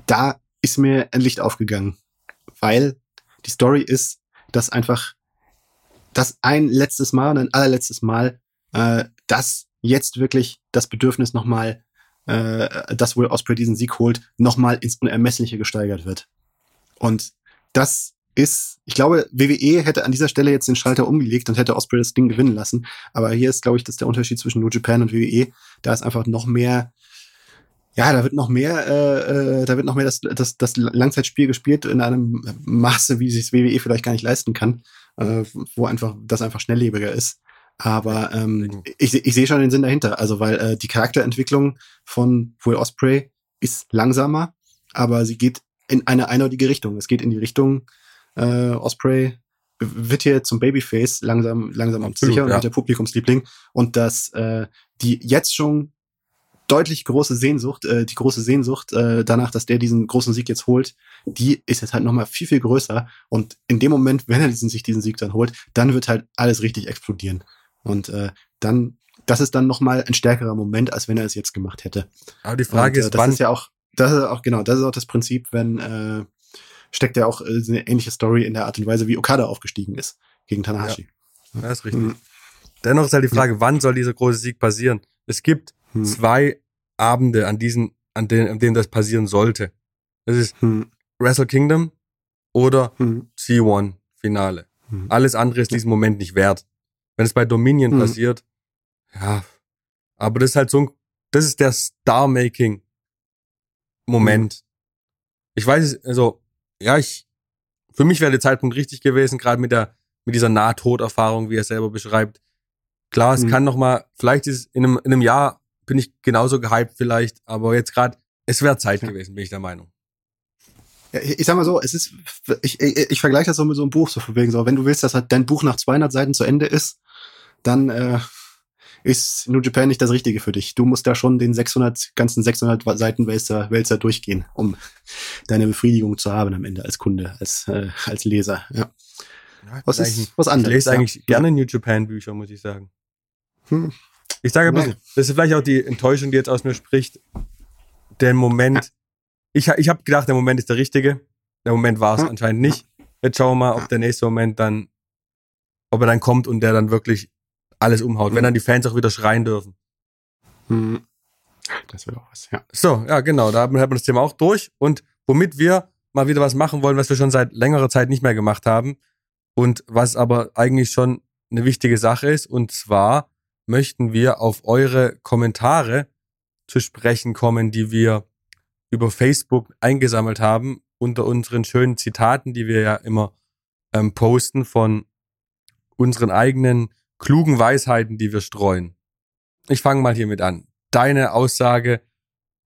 da ist mir ein Licht aufgegangen, weil die Story ist, dass einfach das ein letztes Mal und ein allerletztes Mal, äh, dass jetzt wirklich das Bedürfnis nochmal äh, dass Will Osprey diesen Sieg holt, nochmal ins Unermessliche gesteigert wird. Und das ist, ich glaube, WWE hätte an dieser Stelle jetzt den Schalter umgelegt und hätte Osprey das Ding gewinnen lassen. Aber hier ist, glaube ich, das der Unterschied zwischen New Japan und WWE. Da ist einfach noch mehr, ja, da wird noch mehr, äh, äh, da wird noch mehr das, das, das Langzeitspiel gespielt in einem Maße, wie sich WWE vielleicht gar nicht leisten kann, äh, wo einfach das einfach schnelllebiger ist. Aber ähm, ich, ich sehe schon den Sinn dahinter. Also, weil äh, die Charakterentwicklung von Will Osprey ist langsamer, aber sie geht in eine eindeutige Richtung. Es geht in die Richtung, äh, Osprey wird hier zum Babyface langsam, langsam und sicher und ja. der Publikumsliebling. Und dass äh, die jetzt schon deutlich große Sehnsucht, äh, die große Sehnsucht äh, danach, dass der diesen großen Sieg jetzt holt, die ist jetzt halt nochmal viel, viel größer. Und in dem Moment, wenn er diesen, sich diesen Sieg dann holt, dann wird halt alles richtig explodieren. Und äh, dann, das ist dann nochmal ein stärkerer Moment, als wenn er es jetzt gemacht hätte. Aber die Frage Und, äh, ist, das wann ist ja auch, das ist auch, genau, das ist auch das Prinzip, wenn äh, steckt ja auch äh, eine ähnliche Story in der Art und Weise, wie Okada aufgestiegen ist gegen Tanahashi. Ja, das ist richtig. Mhm. Dennoch ist halt die Frage, wann soll dieser große Sieg passieren? Es gibt mhm. zwei Abende, an diesen, an denen, an denen das passieren sollte. Das ist mhm. Wrestle Kingdom oder mhm. C1 Finale. Mhm. Alles andere ist diesen Moment nicht wert. Wenn es bei Dominion mhm. passiert, ja. Aber das ist halt so ein, das ist der Star-Making-Moment. Mhm. Ich weiß, also, ja, ich, für mich wäre der Zeitpunkt richtig gewesen, gerade mit der, mit dieser Nahtoderfahrung, wie er selber beschreibt. Klar, es mhm. kann noch mal, vielleicht ist in einem, in einem Jahr bin ich genauso gehypt vielleicht, aber jetzt gerade, es wäre Zeit ja. gewesen, bin ich der Meinung. Ja, ich sag mal so, es ist, ich, ich, ich vergleiche das so mit so einem Buch, so von wegen so, wenn du willst, dass halt dein Buch nach 200 Seiten zu Ende ist, dann äh, ist New Japan nicht das Richtige für dich. Du musst da schon den 600, ganzen 600 Seiten Wälzer, Wälzer durchgehen, um deine Befriedigung zu haben am Ende als Kunde, als, äh, als Leser. Ja. ja was ist was anderes? Ich lese eigentlich ja. gerne New Japan Bücher, muss ich sagen. Hm. Ich sage ein bisschen, das ist vielleicht auch die Enttäuschung, die jetzt aus mir spricht. Der Moment, ich, ich habe gedacht, der Moment ist der richtige. Der Moment war es anscheinend nicht. Jetzt schauen wir mal, ob der nächste Moment dann, ob er dann kommt und der dann wirklich alles umhaut, mhm. wenn dann die Fans auch wieder schreien dürfen. Mhm. Das wäre auch was, ja. So, ja, genau, da haben wir das Thema auch durch. Und womit wir mal wieder was machen wollen, was wir schon seit längerer Zeit nicht mehr gemacht haben und was aber eigentlich schon eine wichtige Sache ist. Und zwar möchten wir auf eure Kommentare zu sprechen kommen, die wir über Facebook eingesammelt haben, unter unseren schönen Zitaten, die wir ja immer ähm, posten von unseren eigenen klugen Weisheiten, die wir streuen. Ich fange mal hiermit an. Deine Aussage,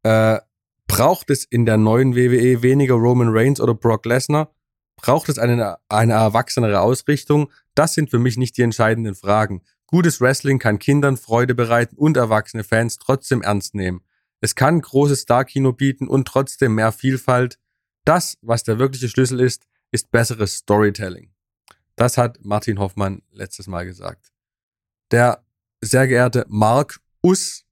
äh, braucht es in der neuen WWE weniger Roman Reigns oder Brock Lesnar? Braucht es eine, eine erwachsenere Ausrichtung? Das sind für mich nicht die entscheidenden Fragen. Gutes Wrestling kann Kindern Freude bereiten und erwachsene Fans trotzdem ernst nehmen. Es kann großes Star-Kino bieten und trotzdem mehr Vielfalt. Das, was der wirkliche Schlüssel ist, ist besseres Storytelling. Das hat Martin Hoffmann letztes Mal gesagt. Der sehr geehrte Mark Us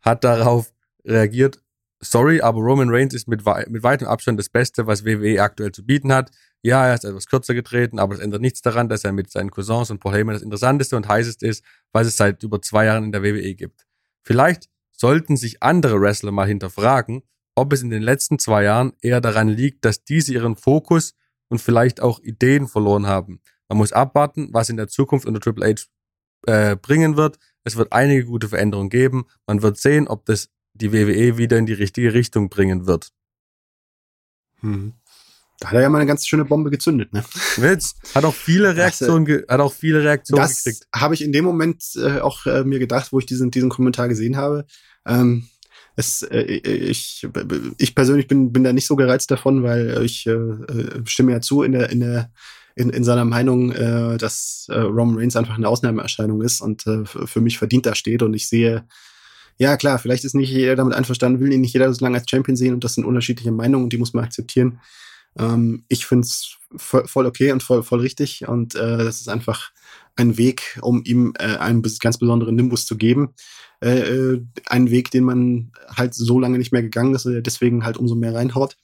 hat darauf reagiert, sorry, aber Roman Reigns ist mit, mit weitem Abstand das Beste, was WWE aktuell zu bieten hat. Ja, er ist etwas kürzer getreten, aber das ändert nichts daran, dass er mit seinen Cousins und Paul Heyman das interessanteste und heißeste ist, was es seit über zwei Jahren in der WWE gibt. Vielleicht sollten sich andere Wrestler mal hinterfragen, ob es in den letzten zwei Jahren eher daran liegt, dass diese ihren Fokus und vielleicht auch Ideen verloren haben. Man muss abwarten, was in der Zukunft unter Triple H äh, bringen wird. Es wird einige gute Veränderungen geben. Man wird sehen, ob das die WWE wieder in die richtige Richtung bringen wird. Hm. Da hat er ja mal eine ganz schöne Bombe gezündet, ne? Witz. Hat auch viele Reaktionen, das, äh, hat auch viele Reaktionen das gekriegt. habe ich in dem Moment äh, auch äh, mir gedacht, wo ich diesen, diesen Kommentar gesehen habe. Ähm, es, äh, ich, ich persönlich bin, bin da nicht so gereizt davon, weil ich äh, äh, stimme ja zu in der, in der, in, in seiner Meinung, äh, dass äh, Roman Reigns einfach eine Ausnahmeerscheinung ist und äh, für mich verdient da steht. Und ich sehe, ja klar, vielleicht ist nicht jeder damit einverstanden, will ihn nicht jeder so lange als Champion sehen und das sind unterschiedliche Meinungen und die muss man akzeptieren. Ähm, ich finde es voll, voll, okay und voll, voll richtig und äh, das ist einfach ein Weg, um ihm äh, einen ganz besonderen Nimbus zu geben. Äh, äh, ein Weg, den man halt so lange nicht mehr gegangen ist, deswegen halt umso mehr reinhaut.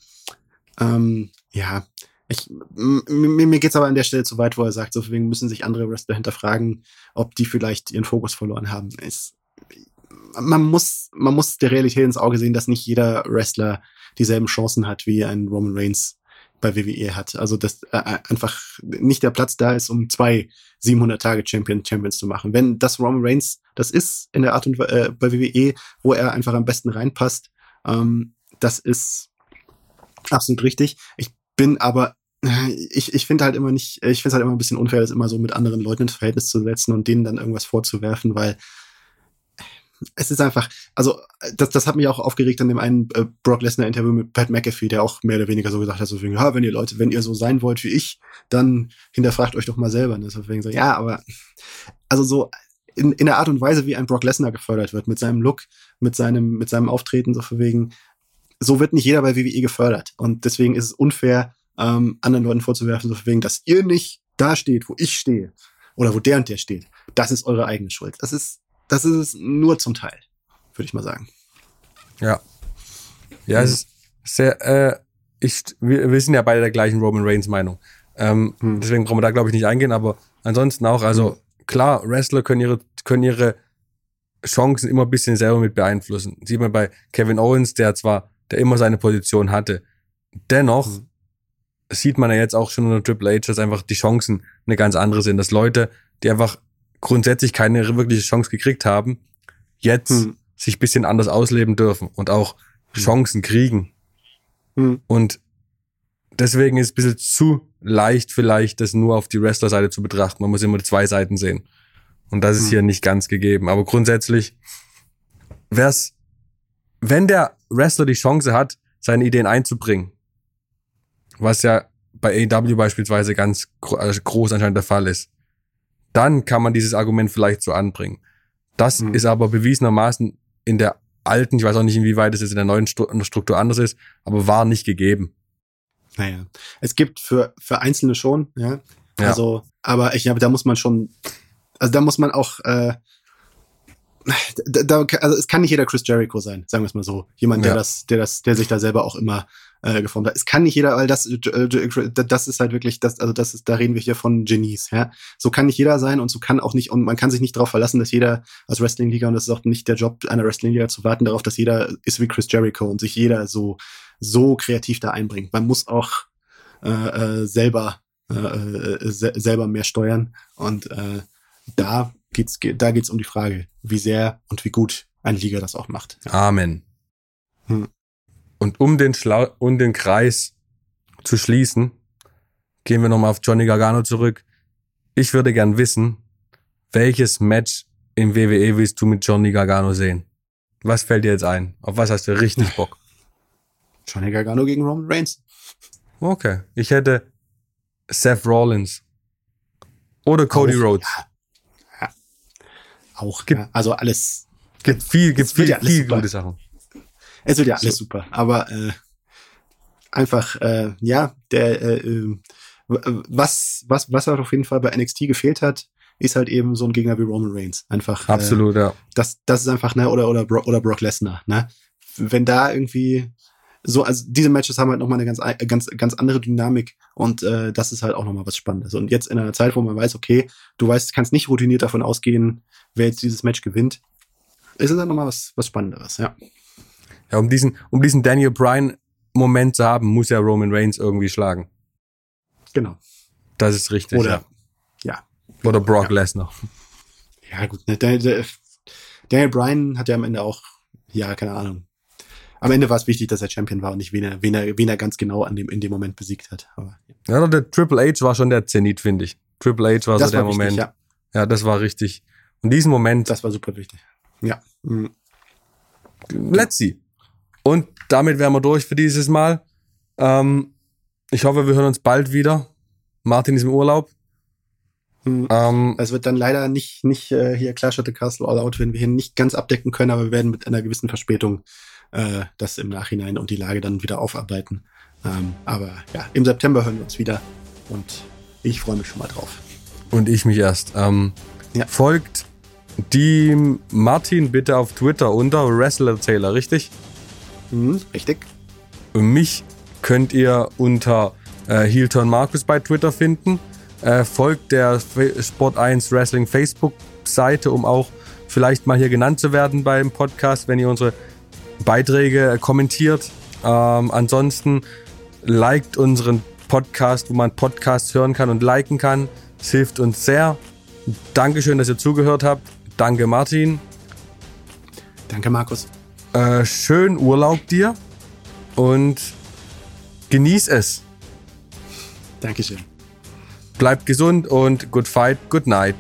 Ähm, ja, ich, mir, mir geht es aber an der Stelle zu weit, wo er sagt, so deswegen müssen sich andere Wrestler hinterfragen, ob die vielleicht ihren Fokus verloren haben. Es, man muss, man muss der Realität ins Auge sehen, dass nicht jeder Wrestler dieselben Chancen hat wie ein Roman Reigns bei WWE hat. Also dass äh, äh, einfach nicht der Platz da ist, um zwei 700 Tage Champion Champions zu machen. Wenn das Roman Reigns das ist in der Art und äh, bei WWE, wo er einfach am besten reinpasst, ähm, das ist absolut richtig. Ich bin aber ich, ich finde halt immer nicht, ich finde halt immer ein bisschen unfair, das immer so mit anderen Leuten ins Verhältnis zu setzen und denen dann irgendwas vorzuwerfen, weil es ist einfach, also das, das hat mich auch aufgeregt an dem einen äh, Brock Lesnar Interview mit Pat McAfee, der auch mehr oder weniger so gesagt hat, so wegen, ja, wenn ihr Leute, wenn ihr so sein wollt wie ich, dann hinterfragt euch doch mal selber. Ne? So wegen so, ja, aber also so in, in der Art und Weise, wie ein Brock Lesnar gefördert wird, mit seinem Look, mit seinem, mit seinem Auftreten, so von wegen, so wird nicht jeder bei WWE gefördert. Und deswegen ist es unfair, ähm, anderen Leuten vorzuwerfen, so wegen, dass ihr nicht da steht, wo ich stehe. Oder wo der und der steht. Das ist eure eigene Schuld. Das ist das ist es nur zum Teil, würde ich mal sagen. Ja. Ja, es ist sehr, äh, ich, wir, wir sind ja beide der gleichen Roman Reigns Meinung. Ähm, mhm. Deswegen brauchen wir da, glaube ich, nicht eingehen, aber ansonsten auch, also mhm. klar, Wrestler können ihre, können ihre Chancen immer ein bisschen selber mit beeinflussen. Sieht man bei Kevin Owens, der zwar, der immer seine Position hatte, dennoch mhm. Sieht man ja jetzt auch schon unter Triple H, dass einfach die Chancen eine ganz andere sind, dass Leute, die einfach grundsätzlich keine wirkliche Chance gekriegt haben, jetzt hm. sich bisschen anders ausleben dürfen und auch hm. Chancen kriegen. Hm. Und deswegen ist es ein bisschen zu leicht vielleicht, das nur auf die Wrestler-Seite zu betrachten. Man muss immer zwei Seiten sehen. Und das ist hm. hier nicht ganz gegeben. Aber grundsätzlich wär's, wenn der Wrestler die Chance hat, seine Ideen einzubringen, was ja bei AEW beispielsweise ganz also groß anscheinend der Fall ist, dann kann man dieses Argument vielleicht so anbringen. Das mhm. ist aber bewiesenermaßen in der alten, ich weiß auch nicht, inwieweit es jetzt in der neuen Struktur anders ist, aber war nicht gegeben. Naja, es gibt für, für Einzelne schon, ja. ja. Also, aber ich glaube, da muss man schon, also da muss man auch, äh, da, da, also es kann nicht jeder Chris Jericho sein, sagen wir es mal so. Jemand, der ja. das, der das, der sich da selber auch immer äh, geformt hat. Es kann nicht jeder, weil das, äh, das ist halt wirklich, das, also das ist, da reden wir hier von Genies, ja. So kann nicht jeder sein und so kann auch nicht, und man kann sich nicht darauf verlassen, dass jeder als Wrestling-Liga, und das ist auch nicht der Job einer Wrestling-Liga zu warten darauf, dass jeder ist wie Chris Jericho und sich jeder so, so kreativ da einbringt. Man muss auch äh, äh, selber, äh, äh se selber mehr steuern und äh, da geht's, da geht's um die Frage, wie sehr und wie gut eine Liga das auch macht. Amen. Hm. Und um den, Schlau um den Kreis zu schließen, gehen wir nochmal auf Johnny Gargano zurück. Ich würde gern wissen, welches Match im WWE willst du mit Johnny Gargano sehen? Was fällt dir jetzt ein? Auf was hast du richtig Bock? Johnny Gargano gegen Roman Reigns. Okay. Ich hätte Seth Rollins. Oder Cody auch, Rhodes. Ja. ja. Auch. Gibt, ja. Also alles. Gibt viel, gibt viel, viel gute Sachen. Es wird ja alles so. super. Aber äh, einfach, äh, ja, der äh, äh was, was, was halt auf jeden Fall bei NXT gefehlt hat, ist halt eben so ein Gegner wie Roman Reigns. Einfach. Absolut, äh, ja. Das, das ist einfach, ne, oder, oder, oder Brock Lesnar, ne? wenn da irgendwie so, also diese Matches haben halt nochmal eine ganz, ganz, ganz andere Dynamik und äh, das ist halt auch nochmal was Spannendes. Und jetzt in einer Zeit, wo man weiß, okay, du weißt, kannst nicht routiniert davon ausgehen, wer jetzt dieses Match gewinnt, ist es halt nochmal was, was Spannenderes, ja. Ja, um diesen, um diesen Daniel Bryan Moment zu haben, muss ja Roman Reigns irgendwie schlagen. Genau. Das ist richtig. Oder, ja. ja. Oder Brock ja. Lesnar. Ja, gut. Ne, Daniel, Daniel Bryan hat ja am Ende auch, ja, keine Ahnung. Am Ende war es wichtig, dass er Champion war und nicht wen er, wen er, wen er ganz genau an dem, in dem Moment besiegt hat. Aber, ja. ja, der Triple H war schon der Zenit, finde ich. Triple H war das so der war Moment. ja. ja, das war richtig. Und diesen Moment. Das war super wichtig. Ja. Mhm. Let's see. Und damit wären wir durch für dieses Mal. Ähm, ich hoffe, wir hören uns bald wieder. Martin ist im Urlaub. Mhm. Ähm, es wird dann leider nicht, nicht äh, hier Clash Castle All Out, wenn wir hier nicht ganz abdecken können, aber wir werden mit einer gewissen Verspätung äh, das im Nachhinein und die Lage dann wieder aufarbeiten. Ähm, aber ja, im September hören wir uns wieder und ich freue mich schon mal drauf. Und ich mich erst. Ähm, ja. Folgt die Martin bitte auf Twitter unter Wrestler Taylor, richtig? Mhm, richtig. Und mich könnt ihr unter äh, Heelturn Markus bei Twitter finden. Äh, folgt der Sport 1 Wrestling Facebook-Seite, um auch vielleicht mal hier genannt zu werden beim Podcast, wenn ihr unsere Beiträge kommentiert. Ähm, ansonsten liked unseren Podcast, wo man Podcasts hören kann und liken kann. Es hilft uns sehr. Dankeschön, dass ihr zugehört habt. Danke, Martin. Danke, Markus. Äh, schönen Urlaub dir und genieß es. Dankeschön. Bleibt gesund und good fight, good night.